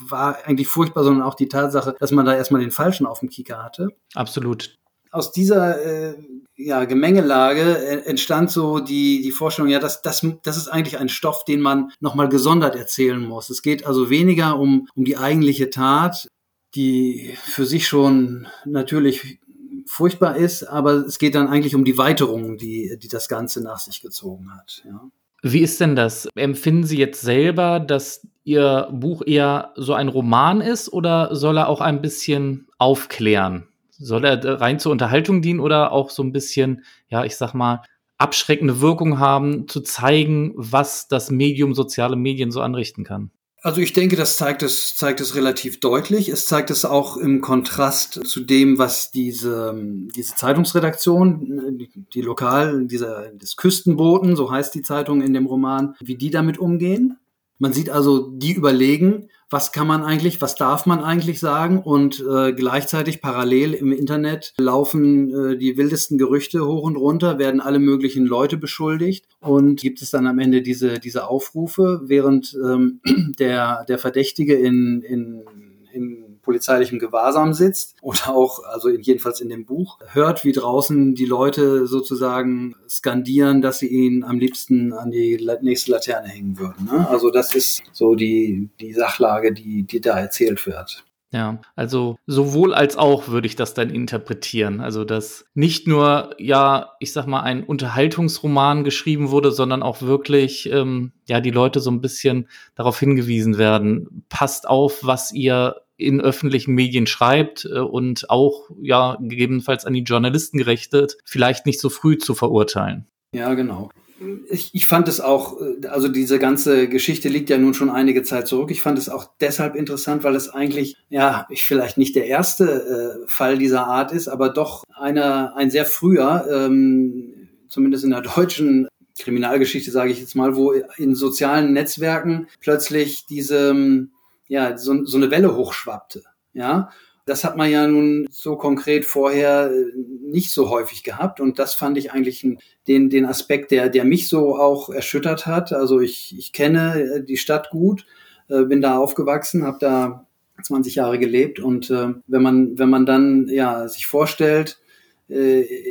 war eigentlich furchtbar, sondern auch die Tatsache, dass man da erstmal den Falschen auf dem Kieker hatte. Absolut aus dieser äh, ja, Gemengelage entstand so die, die Vorstellung, ja, das, das, das ist eigentlich ein Stoff, den man nochmal gesondert erzählen muss. Es geht also weniger um, um die eigentliche Tat, die für sich schon natürlich furchtbar ist, aber es geht dann eigentlich um die Weiterung, die, die das Ganze nach sich gezogen hat. Ja. Wie ist denn das? Empfinden Sie jetzt selber, dass Ihr Buch eher so ein Roman ist oder soll er auch ein bisschen aufklären? Soll er rein zur Unterhaltung dienen oder auch so ein bisschen, ja, ich sag mal, abschreckende Wirkung haben, zu zeigen, was das Medium soziale Medien so anrichten kann? Also ich denke, das zeigt es, zeigt es relativ deutlich. Es zeigt es auch im Kontrast zu dem, was diese, diese Zeitungsredaktion, die, die Lokal, dieser, des Küstenboten, so heißt die Zeitung in dem Roman, wie die damit umgehen. Man sieht also, die überlegen, was kann man eigentlich, was darf man eigentlich sagen und äh, gleichzeitig parallel im Internet laufen äh, die wildesten Gerüchte hoch und runter, werden alle möglichen Leute beschuldigt und gibt es dann am Ende diese, diese Aufrufe, während ähm, der, der Verdächtige in, in, in polizeilichem Gewahrsam sitzt oder auch, also jedenfalls in dem Buch, hört, wie draußen die Leute sozusagen skandieren, dass sie ihn am liebsten an die nächste Laterne hängen würden. Ne? Also das ist so die, die Sachlage, die, die da erzählt wird. Ja, also sowohl als auch würde ich das dann interpretieren. Also, dass nicht nur, ja, ich sag mal, ein Unterhaltungsroman geschrieben wurde, sondern auch wirklich, ähm, ja, die Leute so ein bisschen darauf hingewiesen werden. Passt auf, was ihr in öffentlichen Medien schreibt äh, und auch ja gegebenenfalls an die Journalisten gerichtet, vielleicht nicht so früh zu verurteilen. Ja, genau. Ich, ich fand es auch, äh, also diese ganze Geschichte liegt ja nun schon einige Zeit zurück. Ich fand es auch deshalb interessant, weil es eigentlich, ja, ich vielleicht nicht der erste äh, Fall dieser Art ist, aber doch einer, ein sehr früher, ähm, zumindest in der deutschen Kriminalgeschichte, sage ich jetzt mal, wo in sozialen Netzwerken plötzlich diese ja, so, so eine Welle hochschwappte. Ja, das hat man ja nun so konkret vorher äh, nicht so häufig gehabt. Und das fand ich eigentlich den, den Aspekt, der, der mich so auch erschüttert hat. Also ich, ich kenne äh, die Stadt gut, äh, bin da aufgewachsen, habe da 20 Jahre gelebt. Und wenn man, wenn man dann ja, sich vorstellt,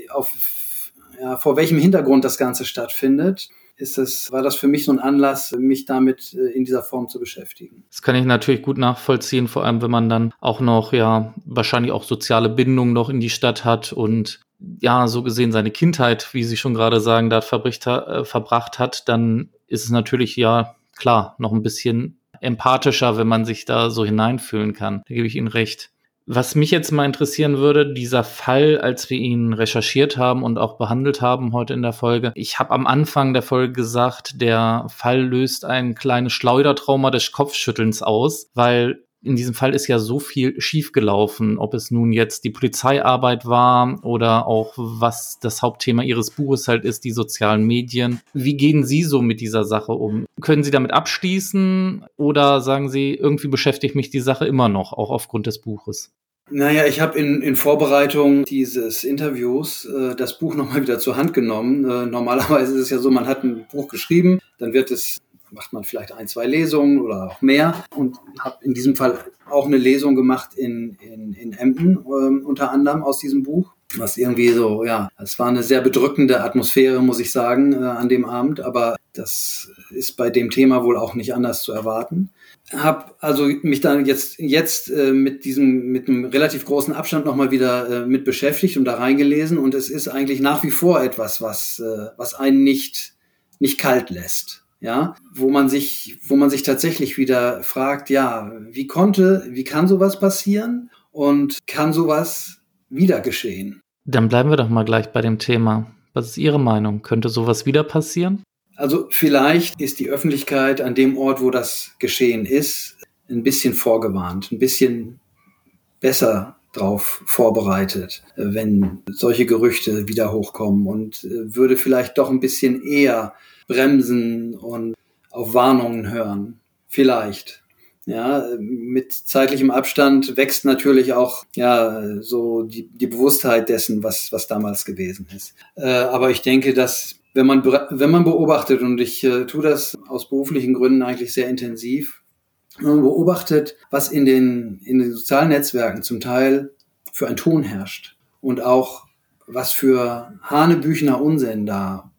auf, ja, vor welchem Hintergrund das Ganze stattfindet, ist es, war das für mich so ein Anlass, mich damit äh, in dieser Form zu beschäftigen. Das kann ich natürlich gut nachvollziehen, vor allem wenn man dann auch noch, ja, wahrscheinlich auch soziale Bindungen noch in die Stadt hat und ja, so gesehen seine Kindheit, wie Sie schon gerade sagen, da äh, verbracht hat, dann ist es natürlich ja klar noch ein bisschen empathischer, wenn man sich da so hineinfühlen kann. Da gebe ich Ihnen recht. Was mich jetzt mal interessieren würde, dieser Fall, als wir ihn recherchiert haben und auch behandelt haben heute in der Folge. Ich habe am Anfang der Folge gesagt, der Fall löst ein kleines Schleudertrauma des Kopfschüttelns aus, weil in diesem Fall ist ja so viel schiefgelaufen, ob es nun jetzt die Polizeiarbeit war oder auch was das Hauptthema Ihres Buches halt ist, die sozialen Medien. Wie gehen Sie so mit dieser Sache um? Können Sie damit abschließen oder sagen Sie, irgendwie beschäftigt mich die Sache immer noch, auch aufgrund des Buches? Naja, ich habe in, in Vorbereitung dieses Interviews äh, das Buch nochmal wieder zur Hand genommen. Äh, normalerweise ist es ja so, man hat ein Buch geschrieben, dann wird es macht man vielleicht ein, zwei Lesungen oder auch mehr und habe in diesem Fall auch eine Lesung gemacht in, in, in Emden, ähm, unter anderem aus diesem Buch. Was irgendwie so, ja, es war eine sehr bedrückende Atmosphäre, muss ich sagen, äh, an dem Abend, aber das ist bei dem Thema wohl auch nicht anders zu erwarten. Hab also mich dann jetzt jetzt äh, mit diesem mit einem relativ großen Abstand nochmal wieder äh, mit beschäftigt und da reingelesen und es ist eigentlich nach wie vor etwas, was äh, was einen nicht nicht kalt lässt ja, wo man sich, wo man sich tatsächlich wieder fragt, ja, wie konnte, wie kann sowas passieren und kann sowas wieder geschehen? Dann bleiben wir doch mal gleich bei dem Thema. Was ist Ihre Meinung? Könnte sowas wieder passieren? Also vielleicht ist die Öffentlichkeit an dem Ort, wo das geschehen ist, ein bisschen vorgewarnt, ein bisschen besser drauf vorbereitet, wenn solche Gerüchte wieder hochkommen und äh, würde vielleicht doch ein bisschen eher bremsen und auf Warnungen hören. Vielleicht. Ja, mit zeitlichem Abstand wächst natürlich auch ja so die, die Bewusstheit dessen, was, was damals gewesen ist. Äh, aber ich denke, dass wenn man, wenn man beobachtet, und ich äh, tue das aus beruflichen Gründen eigentlich sehr intensiv, wenn man beobachtet, was in den, in den sozialen Netzwerken zum Teil für ein Ton herrscht und auch was für Hanebüchner Unsinn da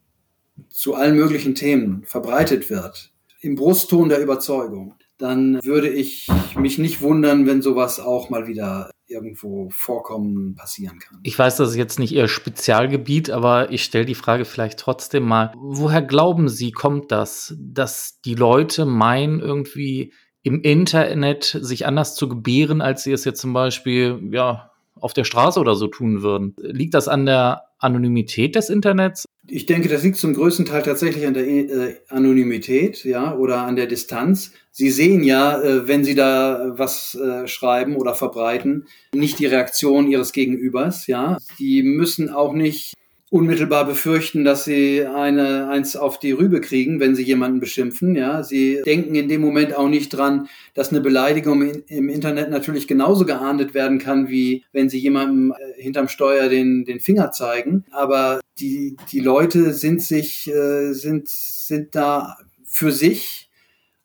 zu allen möglichen Themen verbreitet wird, im Brustton der Überzeugung, dann würde ich mich nicht wundern, wenn sowas auch mal wieder irgendwo vorkommen, passieren kann. Ich weiß, das ist jetzt nicht Ihr Spezialgebiet, aber ich stelle die Frage vielleicht trotzdem mal. Woher glauben Sie, kommt das, dass die Leute meinen, irgendwie im Internet sich anders zu gebären, als sie es jetzt zum Beispiel, ja, auf der Straße oder so tun würden? Liegt das an der Anonymität des Internets? Ich denke, das liegt zum größten Teil tatsächlich an der äh, Anonymität, ja, oder an der Distanz. Sie sehen ja, äh, wenn Sie da was äh, schreiben oder verbreiten, nicht die Reaktion Ihres Gegenübers, ja. Sie müssen auch nicht unmittelbar befürchten, dass sie eine eins auf die Rübe kriegen, wenn sie jemanden beschimpfen. Ja, sie denken in dem Moment auch nicht dran, dass eine Beleidigung im Internet natürlich genauso geahndet werden kann, wie wenn sie jemandem äh, hinterm Steuer den den Finger zeigen. Aber die die Leute sind sich äh, sind sind da für sich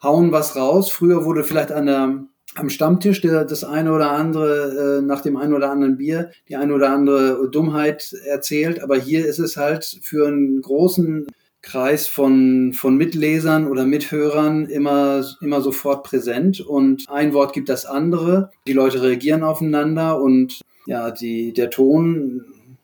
hauen was raus. Früher wurde vielleicht an der am Stammtisch der, das eine oder andere, äh, nach dem einen oder anderen Bier, die eine oder andere Dummheit erzählt. Aber hier ist es halt für einen großen Kreis von, von Mitlesern oder Mithörern immer, immer sofort präsent. Und ein Wort gibt das andere. Die Leute reagieren aufeinander und ja, die, der Ton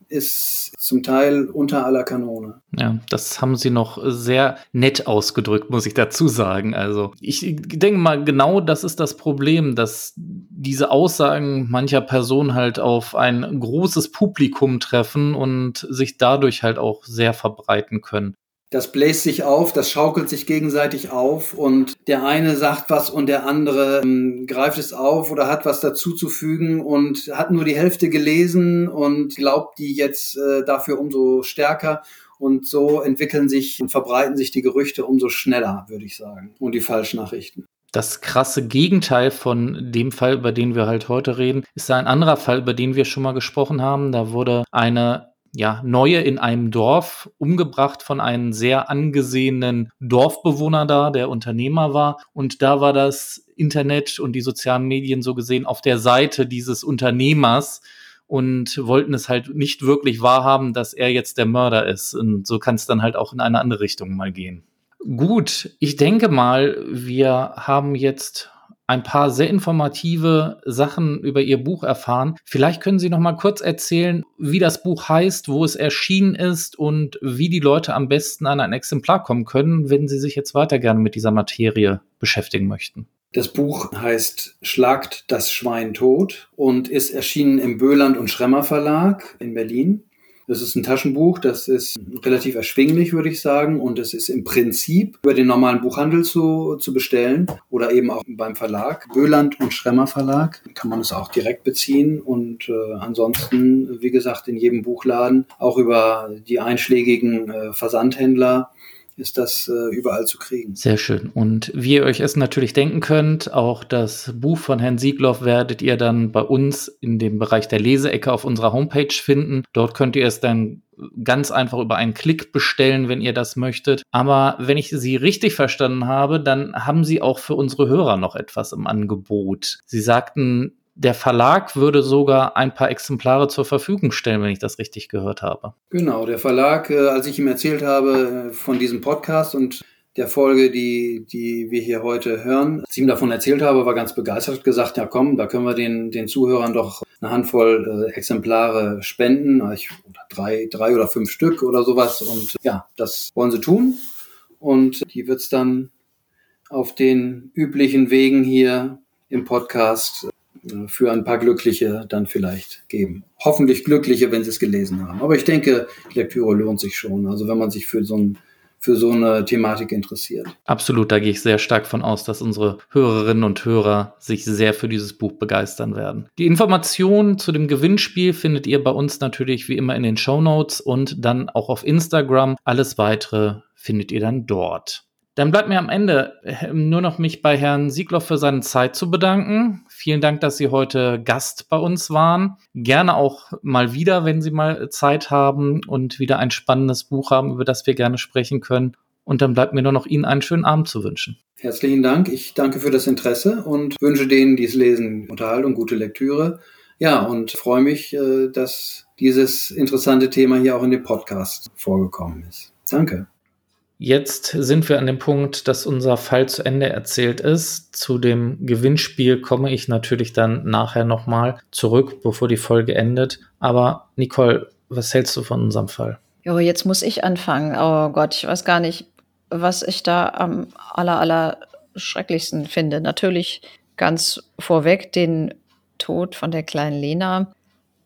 ist zum Teil unter aller Kanone. Ja, das haben Sie noch sehr nett ausgedrückt, muss ich dazu sagen. Also ich denke mal, genau das ist das Problem, dass diese Aussagen mancher Personen halt auf ein großes Publikum treffen und sich dadurch halt auch sehr verbreiten können das bläst sich auf, das schaukelt sich gegenseitig auf und der eine sagt was und der andere ähm, greift es auf oder hat was dazuzufügen und hat nur die Hälfte gelesen und glaubt die jetzt äh, dafür umso stärker. Und so entwickeln sich und verbreiten sich die Gerüchte umso schneller, würde ich sagen, und die Falschnachrichten. Das krasse Gegenteil von dem Fall, über den wir halt heute reden, ist ein anderer Fall, über den wir schon mal gesprochen haben. Da wurde eine ja, Neue in einem Dorf umgebracht von einem sehr angesehenen Dorfbewohner da, der Unternehmer war. Und da war das Internet und die sozialen Medien so gesehen auf der Seite dieses Unternehmers und wollten es halt nicht wirklich wahrhaben, dass er jetzt der Mörder ist. Und so kann es dann halt auch in eine andere Richtung mal gehen. Gut, ich denke mal, wir haben jetzt ein paar sehr informative Sachen über Ihr Buch erfahren. Vielleicht können Sie noch mal kurz erzählen, wie das Buch heißt, wo es erschienen ist und wie die Leute am besten an ein Exemplar kommen können, wenn sie sich jetzt weiter gerne mit dieser Materie beschäftigen möchten. Das Buch heißt Schlagt das Schwein tot und ist erschienen im Böhland und Schremmer Verlag in Berlin. Das ist ein Taschenbuch, das ist relativ erschwinglich, würde ich sagen. Und es ist im Prinzip über den normalen Buchhandel zu, zu bestellen oder eben auch beim Verlag. Böland und Schremmer Verlag kann man es auch direkt beziehen. Und äh, ansonsten, wie gesagt, in jedem Buchladen, auch über die einschlägigen äh, Versandhändler ist das äh, überall zu kriegen. Sehr schön. Und wie ihr euch es natürlich denken könnt, auch das Buch von Herrn Siegloff werdet ihr dann bei uns in dem Bereich der Leseecke auf unserer Homepage finden. Dort könnt ihr es dann ganz einfach über einen Klick bestellen, wenn ihr das möchtet. Aber wenn ich Sie richtig verstanden habe, dann haben Sie auch für unsere Hörer noch etwas im Angebot. Sie sagten, der Verlag würde sogar ein paar Exemplare zur Verfügung stellen, wenn ich das richtig gehört habe. Genau, der Verlag, äh, als ich ihm erzählt habe äh, von diesem Podcast und der Folge, die, die wir hier heute hören, als ich ihm davon erzählt habe, war ganz begeistert, gesagt, ja komm, da können wir den, den Zuhörern doch eine Handvoll äh, Exemplare spenden, ich, drei, drei oder fünf Stück oder sowas. Und ja, das wollen sie tun. Und die wird es dann auf den üblichen Wegen hier im Podcast für ein paar Glückliche dann vielleicht geben. Hoffentlich Glückliche, wenn sie es gelesen haben. Aber ich denke, die Lektüre lohnt sich schon. Also wenn man sich für so ein für so eine Thematik interessiert. Absolut, da gehe ich sehr stark von aus, dass unsere Hörerinnen und Hörer sich sehr für dieses Buch begeistern werden. Die Informationen zu dem Gewinnspiel findet ihr bei uns natürlich wie immer in den Show Notes und dann auch auf Instagram. Alles weitere findet ihr dann dort. Dann bleibt mir am Ende äh, nur noch mich bei Herrn Siegloff für seine Zeit zu bedanken. Vielen Dank, dass Sie heute Gast bei uns waren. Gerne auch mal wieder, wenn Sie mal Zeit haben und wieder ein spannendes Buch haben, über das wir gerne sprechen können. Und dann bleibt mir nur noch Ihnen einen schönen Abend zu wünschen. Herzlichen Dank. Ich danke für das Interesse und wünsche denen, die es lesen, Unterhaltung, gute Lektüre. Ja, und freue mich, äh, dass dieses interessante Thema hier auch in dem Podcast vorgekommen ist. Danke. Jetzt sind wir an dem Punkt, dass unser Fall zu Ende erzählt ist. Zu dem Gewinnspiel komme ich natürlich dann nachher nochmal zurück, bevor die Folge endet. Aber Nicole, was hältst du von unserem Fall? Jo, jetzt muss ich anfangen. Oh Gott, ich weiß gar nicht, was ich da am aller, aller schrecklichsten finde. Natürlich ganz vorweg den Tod von der kleinen Lena.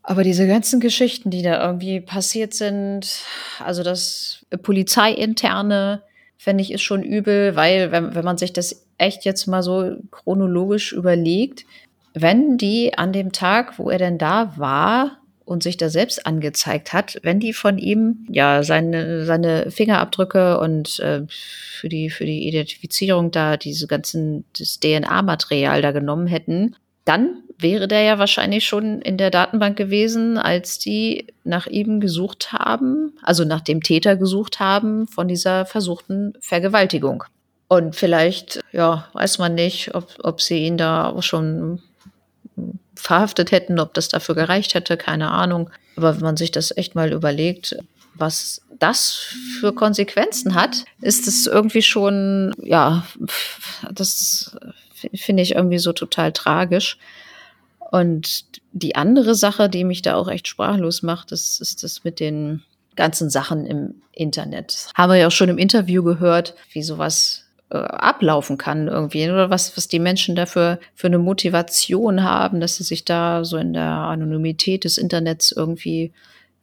Aber diese ganzen Geschichten, die da irgendwie passiert sind, also das Polizeiinterne, fände ich, ist schon übel, weil, wenn, wenn man sich das echt jetzt mal so chronologisch überlegt, wenn die an dem Tag, wo er denn da war, und sich da selbst angezeigt hat, wenn die von ihm ja seine, seine Fingerabdrücke und äh, für, die, für die Identifizierung da diese ganzen das DNA-Material da genommen hätten, dann wäre der ja wahrscheinlich schon in der Datenbank gewesen, als die nach ihm gesucht haben, also nach dem Täter gesucht haben von dieser versuchten Vergewaltigung. Und vielleicht, ja, weiß man nicht, ob, ob sie ihn da auch schon verhaftet hätten, ob das dafür gereicht hätte, keine Ahnung. Aber wenn man sich das echt mal überlegt, was das für Konsequenzen hat, ist es irgendwie schon, ja, das finde ich irgendwie so total tragisch. Und die andere Sache, die mich da auch echt sprachlos macht, ist, ist das mit den ganzen Sachen im Internet. Haben wir ja auch schon im Interview gehört, wie sowas äh, ablaufen kann irgendwie oder was, was die Menschen dafür für eine Motivation haben, dass sie sich da so in der Anonymität des Internets irgendwie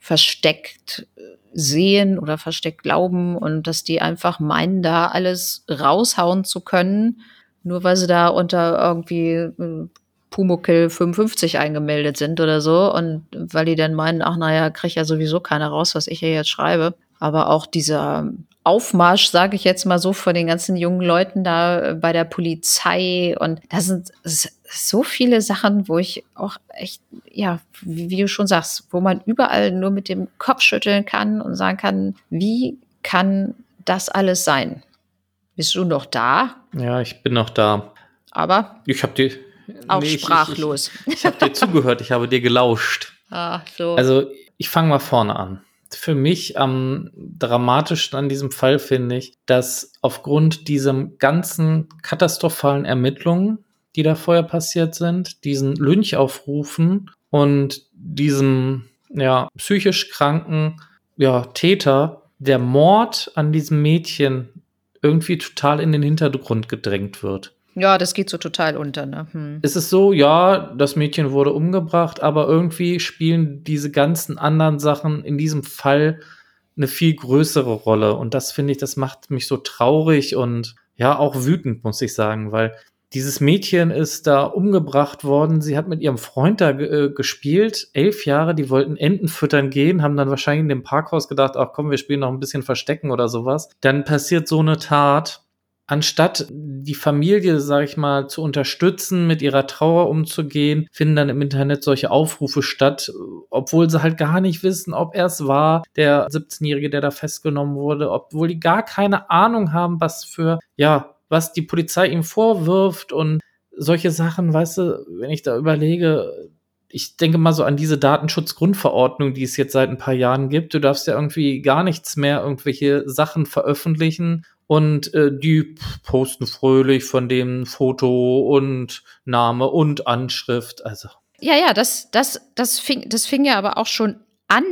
versteckt äh, sehen oder versteckt glauben und dass die einfach meinen, da alles raushauen zu können, nur weil sie da unter irgendwie äh, Pumuckel 55 eingemeldet sind oder so und weil die dann meinen, ach naja, kriegt ja sowieso keiner raus, was ich hier jetzt schreibe. Aber auch dieser Aufmarsch, sage ich jetzt mal so, von den ganzen jungen Leuten da bei der Polizei und da sind so viele Sachen, wo ich auch echt, ja, wie, wie du schon sagst, wo man überall nur mit dem Kopf schütteln kann und sagen kann, wie kann das alles sein? Bist du noch da? Ja, ich bin noch da. Aber ich habe dir auch nee, sprachlos. Ich, ich, ich habe dir zugehört, ich habe dir gelauscht. Ah, so. Also ich fange mal vorne an. Für mich am dramatischsten an diesem Fall finde ich, dass aufgrund diesem ganzen katastrophalen Ermittlungen, die da vorher passiert sind, diesen Lynchaufrufen und diesem ja, psychisch kranken ja, Täter, der Mord an diesem Mädchen irgendwie total in den Hintergrund gedrängt wird. Ja, das geht so total unter. Ne? Hm. Es ist so, ja, das Mädchen wurde umgebracht, aber irgendwie spielen diese ganzen anderen Sachen in diesem Fall eine viel größere Rolle. Und das finde ich, das macht mich so traurig und ja, auch wütend, muss ich sagen, weil dieses Mädchen ist da umgebracht worden. Sie hat mit ihrem Freund da äh, gespielt, elf Jahre. Die wollten Enten füttern gehen, haben dann wahrscheinlich in dem Parkhaus gedacht, ach komm, wir spielen noch ein bisschen Verstecken oder sowas. Dann passiert so eine Tat anstatt die Familie, sag ich mal, zu unterstützen, mit ihrer Trauer umzugehen, finden dann im Internet solche Aufrufe statt, obwohl sie halt gar nicht wissen, ob er es war, der 17-Jährige, der da festgenommen wurde, obwohl die gar keine Ahnung haben, was für, ja, was die Polizei ihm vorwirft und solche Sachen, weißt du, wenn ich da überlege, ich denke mal so an diese Datenschutzgrundverordnung, die es jetzt seit ein paar Jahren gibt. Du darfst ja irgendwie gar nichts mehr, irgendwelche Sachen veröffentlichen und äh, die posten fröhlich von dem Foto und Name und Anschrift. Also. Ja, ja, das, das, das, fing, das fing ja aber auch schon an,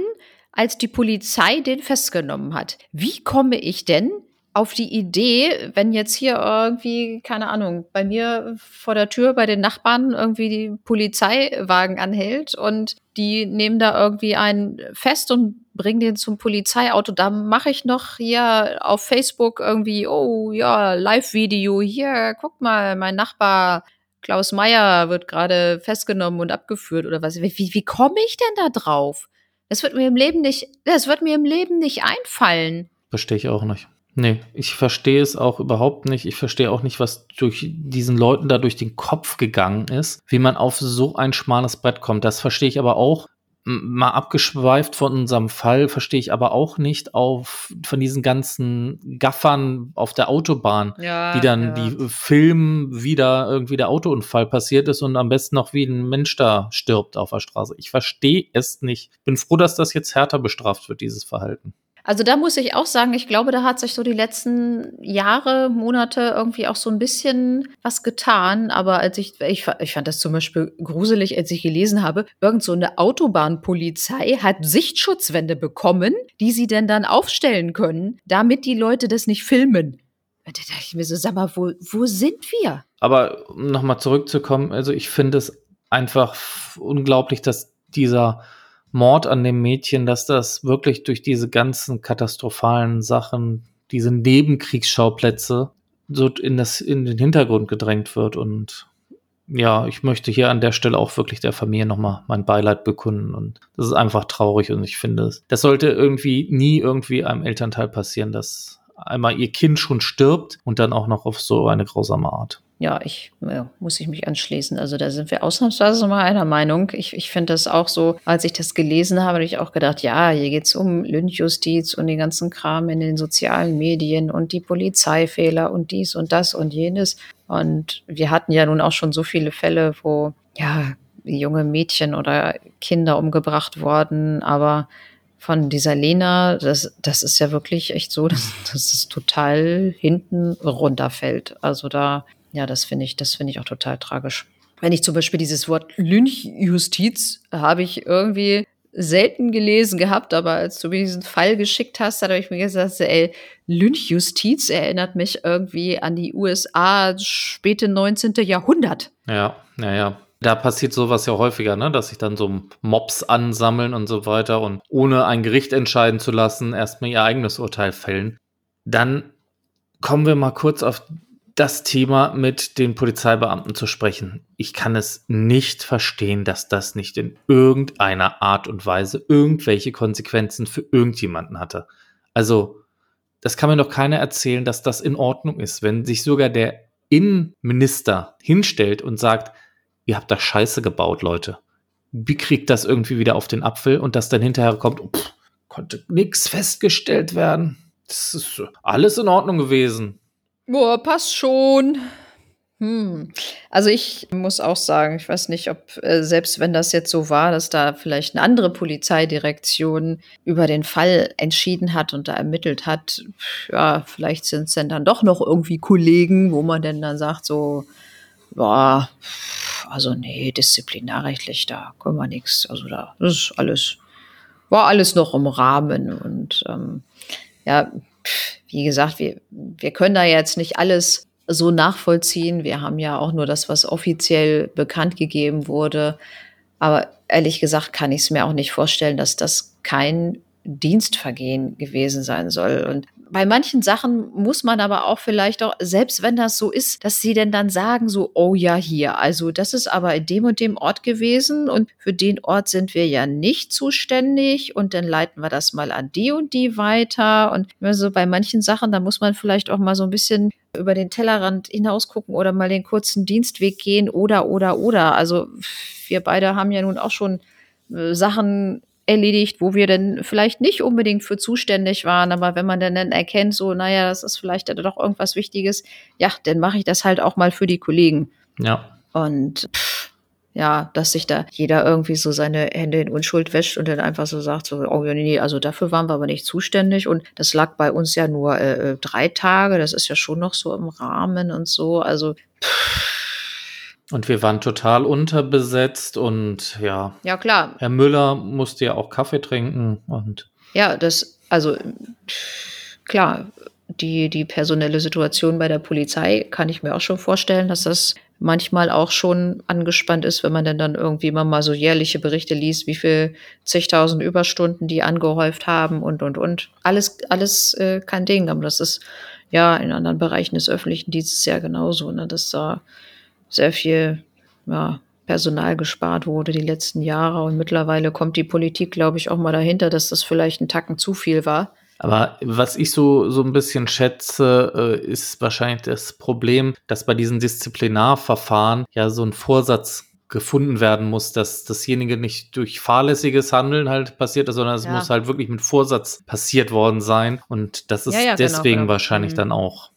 als die Polizei den festgenommen hat. Wie komme ich denn auf die Idee, wenn jetzt hier irgendwie, keine Ahnung, bei mir vor der Tür bei den Nachbarn irgendwie die Polizeiwagen anhält und die nehmen da irgendwie einen fest und bringen den zum Polizeiauto. Da mache ich noch hier auf Facebook irgendwie, oh ja, Live-Video, hier, guck mal, mein Nachbar Klaus Meyer wird gerade festgenommen und abgeführt oder was. Wie, wie komme ich denn da drauf? Das wird mir im Leben nicht, das wird mir im Leben nicht einfallen. Verstehe ich auch nicht. Nee, ich verstehe es auch überhaupt nicht. Ich verstehe auch nicht, was durch diesen Leuten da durch den Kopf gegangen ist, wie man auf so ein schmales Brett kommt. Das verstehe ich aber auch. Mal abgeschweift von unserem Fall, verstehe ich aber auch nicht auf von diesen ganzen Gaffern auf der Autobahn, ja, die dann ja. die filmen, wie da irgendwie der Autounfall passiert ist und am besten noch wie ein Mensch da stirbt auf der Straße. Ich verstehe es nicht. Bin froh, dass das jetzt härter bestraft wird, dieses Verhalten. Also da muss ich auch sagen, ich glaube, da hat sich so die letzten Jahre, Monate irgendwie auch so ein bisschen was getan. Aber als ich, ich, ich fand das zum Beispiel gruselig, als ich gelesen habe, irgend so eine Autobahnpolizei hat Sichtschutzwände bekommen, die sie denn dann aufstellen können, damit die Leute das nicht filmen. Da dachte ich mir so, sag mal, wo, wo sind wir? Aber um nochmal zurückzukommen, also ich finde es einfach unglaublich, dass dieser Mord an dem Mädchen, dass das wirklich durch diese ganzen katastrophalen Sachen, diese Nebenkriegsschauplätze so in das in den Hintergrund gedrängt wird und ja, ich möchte hier an der Stelle auch wirklich der Familie nochmal mein Beileid bekunden. Und das ist einfach traurig und ich finde, das sollte irgendwie nie irgendwie einem Elternteil passieren, dass einmal ihr Kind schon stirbt und dann auch noch auf so eine grausame Art ja, ich ja, muss ich mich anschließen. Also da sind wir ausnahmsweise mal einer Meinung. Ich, ich finde das auch so, als ich das gelesen habe, habe ich auch gedacht, ja, hier geht's um Lynchjustiz und den ganzen Kram in den sozialen Medien und die Polizeifehler und dies und das und jenes. Und wir hatten ja nun auch schon so viele Fälle, wo ja junge Mädchen oder Kinder umgebracht wurden, aber von dieser Lena, das, das ist ja wirklich echt so, dass, dass es total hinten runterfällt. Also da ja, das finde ich, das finde ich auch total tragisch. Wenn ich zum Beispiel dieses Wort Lynchjustiz habe ich irgendwie selten gelesen gehabt, aber als du mir diesen Fall geschickt hast, habe ich mir gesagt, ey, Lynchjustiz erinnert mich irgendwie an die USA späte 19. Jahrhundert. Ja, naja. Da passiert sowas ja häufiger, ne? dass sich dann so Mobs ansammeln und so weiter und ohne ein Gericht entscheiden zu lassen, erstmal ihr eigenes Urteil fällen. Dann kommen wir mal kurz auf das Thema mit den Polizeibeamten zu sprechen. Ich kann es nicht verstehen, dass das nicht in irgendeiner Art und Weise irgendwelche Konsequenzen für irgendjemanden hatte. Also, das kann mir doch keiner erzählen, dass das in Ordnung ist, wenn sich sogar der Innenminister hinstellt und sagt, ihr habt da Scheiße gebaut, Leute. Wie kriegt das irgendwie wieder auf den Apfel und das dann hinterher kommt, oh, pff, konnte nichts festgestellt werden. Das ist alles in Ordnung gewesen. Boah, passt schon. Hm. Also ich muss auch sagen, ich weiß nicht, ob äh, selbst wenn das jetzt so war, dass da vielleicht eine andere Polizeidirektion über den Fall entschieden hat und da ermittelt hat, ja, vielleicht sind es denn dann doch noch irgendwie Kollegen, wo man denn dann sagt, so, ja, also nee, disziplinarrechtlich, da können wir nichts. Also da, das ist alles, war alles noch im Rahmen und ähm, ja, wie gesagt, wir, wir können da jetzt nicht alles so nachvollziehen. Wir haben ja auch nur das, was offiziell bekannt gegeben wurde. Aber ehrlich gesagt kann ich es mir auch nicht vorstellen, dass das kein Dienstvergehen gewesen sein soll. Und bei manchen Sachen muss man aber auch vielleicht auch, selbst wenn das so ist, dass sie denn dann sagen so, oh ja, hier, also das ist aber in dem und dem Ort gewesen und für den Ort sind wir ja nicht zuständig und dann leiten wir das mal an die und die weiter und also bei manchen Sachen, da muss man vielleicht auch mal so ein bisschen über den Tellerrand hinaus gucken oder mal den kurzen Dienstweg gehen oder, oder, oder. Also wir beide haben ja nun auch schon äh, Sachen erledigt, wo wir dann vielleicht nicht unbedingt für zuständig waren, aber wenn man dann, dann erkennt, so, naja, das ist vielleicht doch irgendwas Wichtiges, ja, dann mache ich das halt auch mal für die Kollegen. Ja. Und pff, ja, dass sich da jeder irgendwie so seine Hände in Unschuld wäscht und dann einfach so sagt, so, oh ja, nee, also dafür waren wir aber nicht zuständig und das lag bei uns ja nur äh, äh drei Tage, das ist ja schon noch so im Rahmen und so, also pff, und wir waren total unterbesetzt und ja. Ja, klar. Herr Müller musste ja auch Kaffee trinken und. Ja, das, also klar, die, die personelle Situation bei der Polizei kann ich mir auch schon vorstellen, dass das manchmal auch schon angespannt ist, wenn man denn dann irgendwie immer mal so jährliche Berichte liest, wie viel zigtausend Überstunden die angehäuft haben und, und, und. Alles, alles äh, kein Ding, aber das ist ja in anderen Bereichen des öffentlichen Dienstes ja genauso, ne, dass da sehr viel ja, Personal gespart wurde die letzten Jahre. Und mittlerweile kommt die Politik, glaube ich, auch mal dahinter, dass das vielleicht ein Tacken zu viel war. Aber was ich so, so ein bisschen schätze, äh, ist wahrscheinlich das Problem, dass bei diesen Disziplinarverfahren ja so ein Vorsatz gefunden werden muss, dass dasjenige nicht durch fahrlässiges Handeln halt passiert ist, sondern es ja. muss halt wirklich mit Vorsatz passiert worden sein. Und das ist ja, ja, genau, deswegen genau, genau. wahrscheinlich mhm. dann auch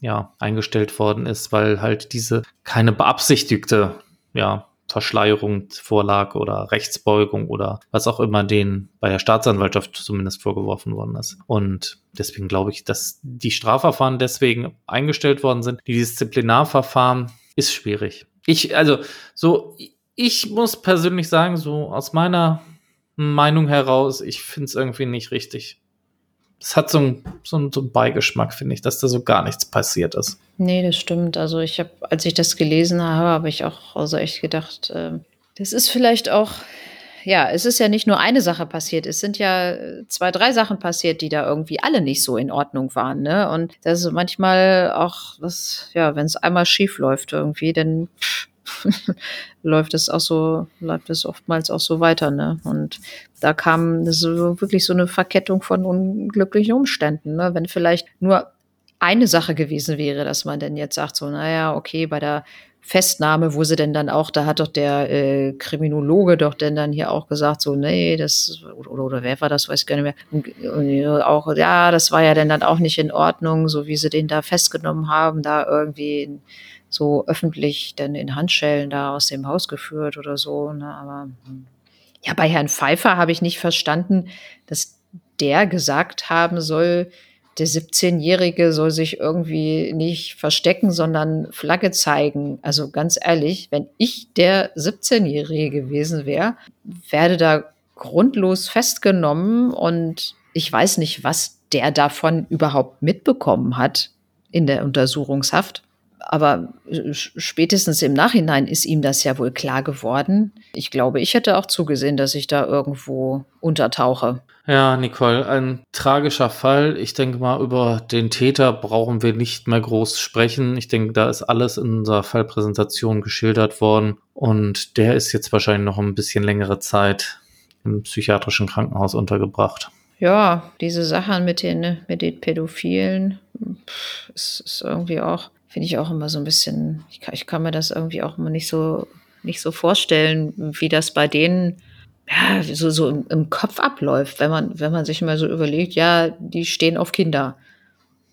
ja, eingestellt worden ist, weil halt diese keine beabsichtigte, ja, Verschleierung vorlag oder Rechtsbeugung oder was auch immer denen bei der Staatsanwaltschaft zumindest vorgeworfen worden ist. Und deswegen glaube ich, dass die Strafverfahren deswegen eingestellt worden sind. Die Disziplinarverfahren ist schwierig. Ich, also, so, ich muss persönlich sagen, so aus meiner Meinung heraus, ich finde es irgendwie nicht richtig es hat so einen so so ein Beigeschmack, finde ich, dass da so gar nichts passiert ist. Nee, das stimmt. Also ich habe, als ich das gelesen habe, habe ich auch also echt gedacht, äh, das ist vielleicht auch, ja, es ist ja nicht nur eine Sache passiert, es sind ja zwei, drei Sachen passiert, die da irgendwie alle nicht so in Ordnung waren, ne? Und das ist manchmal auch, das, ja, wenn es einmal schief läuft irgendwie, dann läuft es auch so, läuft es oftmals auch so weiter, ne? Und da kam so wirklich so eine Verkettung von unglücklichen Umständen, ne? Wenn vielleicht nur eine Sache gewesen wäre, dass man denn jetzt sagt, so, naja, okay, bei der Festnahme, wo sie denn dann auch, da hat doch der äh, Kriminologe doch denn dann hier auch gesagt, so, nee, das, oder, oder wer war das, weiß ich gar nicht mehr, und, und auch, ja, das war ja denn dann auch nicht in Ordnung, so wie sie den da festgenommen haben, da irgendwie so öffentlich dann in Handschellen da aus dem Haus geführt oder so, ne, aber hm. ja, bei Herrn Pfeiffer habe ich nicht verstanden, dass der gesagt haben soll, der 17-Jährige soll sich irgendwie nicht verstecken, sondern Flagge zeigen. Also ganz ehrlich, wenn ich der 17-Jährige gewesen wäre, werde da grundlos festgenommen und ich weiß nicht, was der davon überhaupt mitbekommen hat in der Untersuchungshaft. Aber spätestens im Nachhinein ist ihm das ja wohl klar geworden. Ich glaube, ich hätte auch zugesehen, dass ich da irgendwo untertauche. Ja, Nicole, ein tragischer Fall. Ich denke mal, über den Täter brauchen wir nicht mehr groß sprechen. Ich denke, da ist alles in unserer Fallpräsentation geschildert worden. Und der ist jetzt wahrscheinlich noch ein bisschen längere Zeit im psychiatrischen Krankenhaus untergebracht. Ja, diese Sachen mit den, mit den Pädophilen, ist, ist irgendwie auch, finde ich auch immer so ein bisschen, ich kann, ich kann mir das irgendwie auch immer nicht so, nicht so vorstellen, wie das bei denen ja, so, so im, im, Kopf abläuft, wenn man, wenn man sich mal so überlegt, ja, die stehen auf Kinder.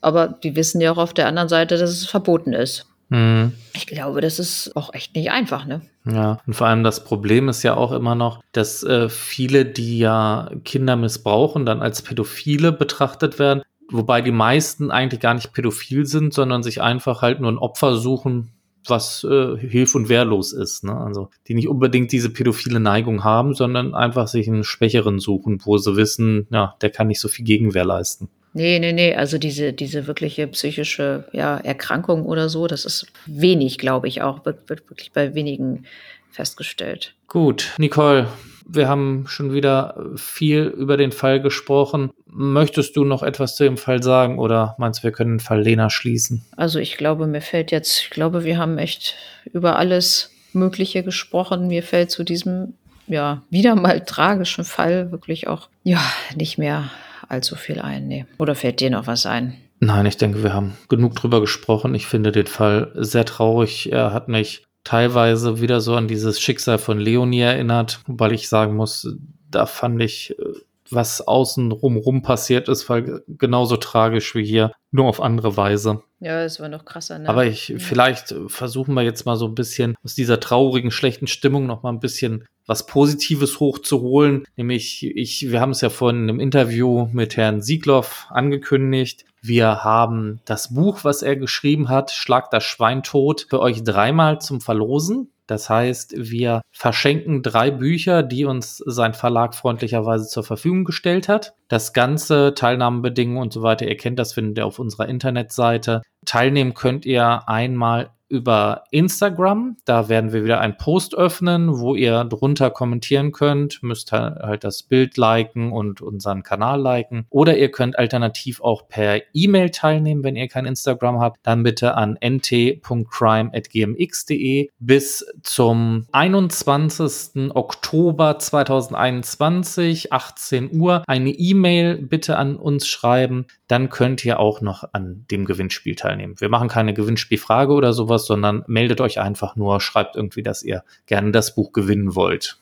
Aber die wissen ja auch auf der anderen Seite, dass es verboten ist. Mhm. Ich glaube, das ist auch echt nicht einfach, ne? Ja, und vor allem das Problem ist ja auch immer noch, dass äh, viele, die ja Kinder missbrauchen, dann als Pädophile betrachtet werden, wobei die meisten eigentlich gar nicht pädophil sind, sondern sich einfach halt nur ein Opfer suchen, was äh, hilf- und wehrlos ist. Ne? Also die nicht unbedingt diese pädophile Neigung haben, sondern einfach sich einen Schwächeren suchen, wo sie wissen, ja, der kann nicht so viel Gegenwehr leisten. Nee, nee, nee, also diese, diese wirkliche psychische ja, Erkrankung oder so, das ist wenig, glaube ich auch, wird, wird wirklich bei wenigen festgestellt. Gut, Nicole, wir haben schon wieder viel über den Fall gesprochen. Möchtest du noch etwas zu dem Fall sagen oder meinst du, wir können den Fall Lena schließen? Also ich glaube, mir fällt jetzt, ich glaube, wir haben echt über alles Mögliche gesprochen. Mir fällt zu diesem, ja, wieder mal tragischen Fall wirklich auch, ja, nicht mehr allzu viel ein. Nee. Oder fällt dir noch was ein? Nein, ich denke, wir haben genug drüber gesprochen. Ich finde den Fall sehr traurig. Er hat mich teilweise wieder so an dieses Schicksal von Leonie erinnert, weil ich sagen muss, da fand ich, äh, was außen rum passiert ist, weil genauso tragisch wie hier, nur auf andere Weise. Ja, es war noch krasser. Ne? Aber ich, ja. vielleicht versuchen wir jetzt mal so ein bisschen aus dieser traurigen, schlechten Stimmung noch mal ein bisschen was Positives hochzuholen. Nämlich, ich, wir haben es ja vorhin im Interview mit Herrn Siegloff angekündigt. Wir haben das Buch, was er geschrieben hat, Schlag das Schwein tot, für euch dreimal zum Verlosen. Das heißt, wir verschenken drei Bücher, die uns sein Verlag freundlicherweise zur Verfügung gestellt hat. Das ganze Teilnahmebedingungen und so weiter, ihr kennt das, findet ihr auf unserer Internetseite. Teilnehmen könnt ihr einmal über Instagram. Da werden wir wieder einen Post öffnen, wo ihr drunter kommentieren könnt. Müsst halt das Bild liken und unseren Kanal liken. Oder ihr könnt alternativ auch per E-Mail teilnehmen, wenn ihr kein Instagram habt. Dann bitte an nt.crime.gmx.de bis zum 21. Oktober 2021, 18 Uhr, eine E-Mail bitte an uns schreiben. Dann könnt ihr auch noch an dem Gewinnspiel teilnehmen. Wir machen keine Gewinnspielfrage oder sowas sowas, sondern meldet euch einfach nur, schreibt irgendwie, dass ihr gerne das Buch gewinnen wollt.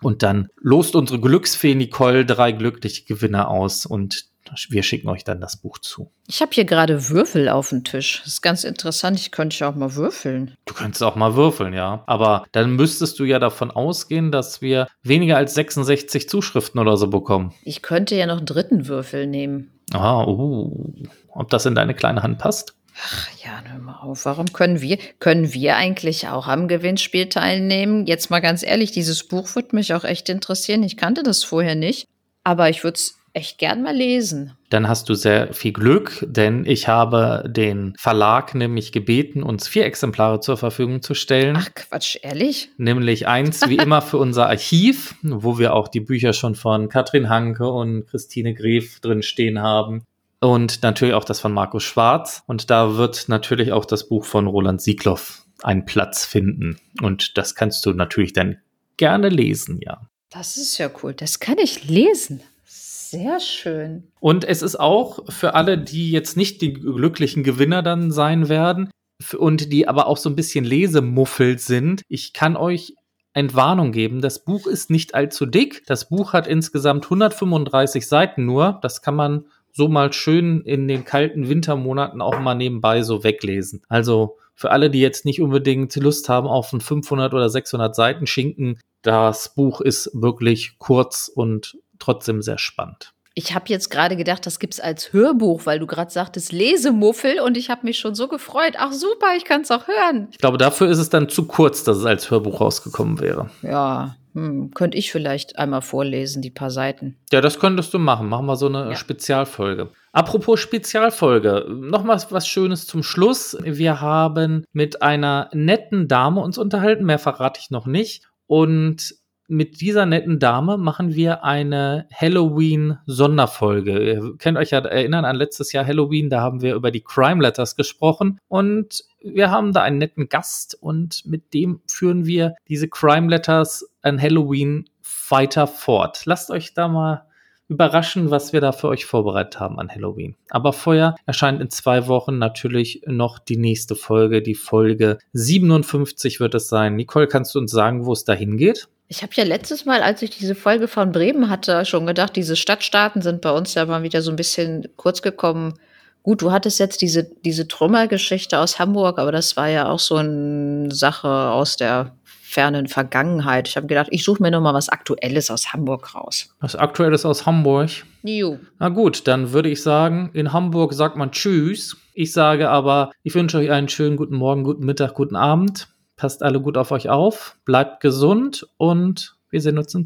Und dann lost unsere Glücksfee Nicole drei glückliche Gewinner aus und wir schicken euch dann das Buch zu. Ich habe hier gerade Würfel auf dem Tisch. Das ist ganz interessant. Ich könnte ja auch mal würfeln. Du könntest auch mal würfeln, ja. Aber dann müsstest du ja davon ausgehen, dass wir weniger als 66 Zuschriften oder so bekommen. Ich könnte ja noch einen dritten Würfel nehmen. Ah, uh. Ob das in deine kleine Hand passt? Ach ja, hör mal auf. Warum können wir, können wir eigentlich auch am Gewinnspiel teilnehmen? Jetzt mal ganz ehrlich, dieses Buch würde mich auch echt interessieren. Ich kannte das vorher nicht, aber ich würde es echt gern mal lesen. Dann hast du sehr viel Glück, denn ich habe den Verlag nämlich gebeten, uns vier Exemplare zur Verfügung zu stellen. Ach Quatsch, ehrlich? Nämlich eins wie immer für unser Archiv, wo wir auch die Bücher schon von Katrin Hanke und Christine Gref drin stehen haben und natürlich auch das von Markus Schwarz. Und da wird natürlich auch das Buch von Roland Siegloff einen Platz finden. Und das kannst du natürlich dann gerne lesen, ja. Das ist ja cool. Das kann ich lesen. Sehr schön. Und es ist auch für alle, die jetzt nicht die glücklichen Gewinner dann sein werden und die aber auch so ein bisschen lesemuffelt sind. Ich kann euch Entwarnung geben. Das Buch ist nicht allzu dick. Das Buch hat insgesamt 135 Seiten nur. Das kann man so mal schön in den kalten Wintermonaten auch mal nebenbei so weglesen. Also für alle, die jetzt nicht unbedingt Lust haben auf einen 500 oder 600 Seiten Schinken, das Buch ist wirklich kurz und trotzdem sehr spannend. Ich habe jetzt gerade gedacht, das gibt es als Hörbuch, weil du gerade sagtest Lesemuffel und ich habe mich schon so gefreut. Ach super, ich kann es auch hören. Ich glaube, dafür ist es dann zu kurz, dass es als Hörbuch rausgekommen wäre. Ja, hm, könnte ich vielleicht einmal vorlesen, die paar Seiten. Ja, das könntest du machen. Machen wir so eine ja. Spezialfolge. Apropos Spezialfolge, noch mal was Schönes zum Schluss. Wir haben mit einer netten Dame uns unterhalten, mehr verrate ich noch nicht. Und mit dieser netten Dame machen wir eine Halloween-Sonderfolge. Ihr könnt euch ja erinnern an letztes Jahr Halloween, da haben wir über die Crime Letters gesprochen und wir haben da einen netten Gast und mit dem führen wir diese Crime Letters an Halloween weiter fort. Lasst euch da mal überraschen, was wir da für euch vorbereitet haben an Halloween. Aber vorher erscheint in zwei Wochen natürlich noch die nächste Folge, die Folge 57 wird es sein. Nicole, kannst du uns sagen, wo es dahin geht? Ich habe ja letztes Mal, als ich diese Folge von Bremen hatte, schon gedacht, diese Stadtstaaten sind bei uns ja mal wieder so ein bisschen kurz gekommen. Gut, du hattest jetzt diese, diese Trümmergeschichte aus Hamburg, aber das war ja auch so eine Sache aus der fernen Vergangenheit. Ich habe gedacht, ich suche mir noch mal was Aktuelles aus Hamburg raus. Was Aktuelles aus Hamburg? Jo. Na gut, dann würde ich sagen, in Hamburg sagt man Tschüss. Ich sage aber, ich wünsche euch einen schönen guten Morgen, guten Mittag, guten Abend. Passt alle gut auf euch auf, bleibt gesund und wir sehen uns in,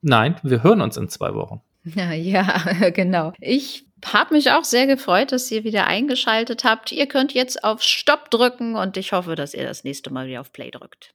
nein, wir hören uns in zwei Wochen. Ja, ja, genau. Ich habe mich auch sehr gefreut, dass ihr wieder eingeschaltet habt. Ihr könnt jetzt auf Stopp drücken und ich hoffe, dass ihr das nächste Mal wieder auf Play drückt.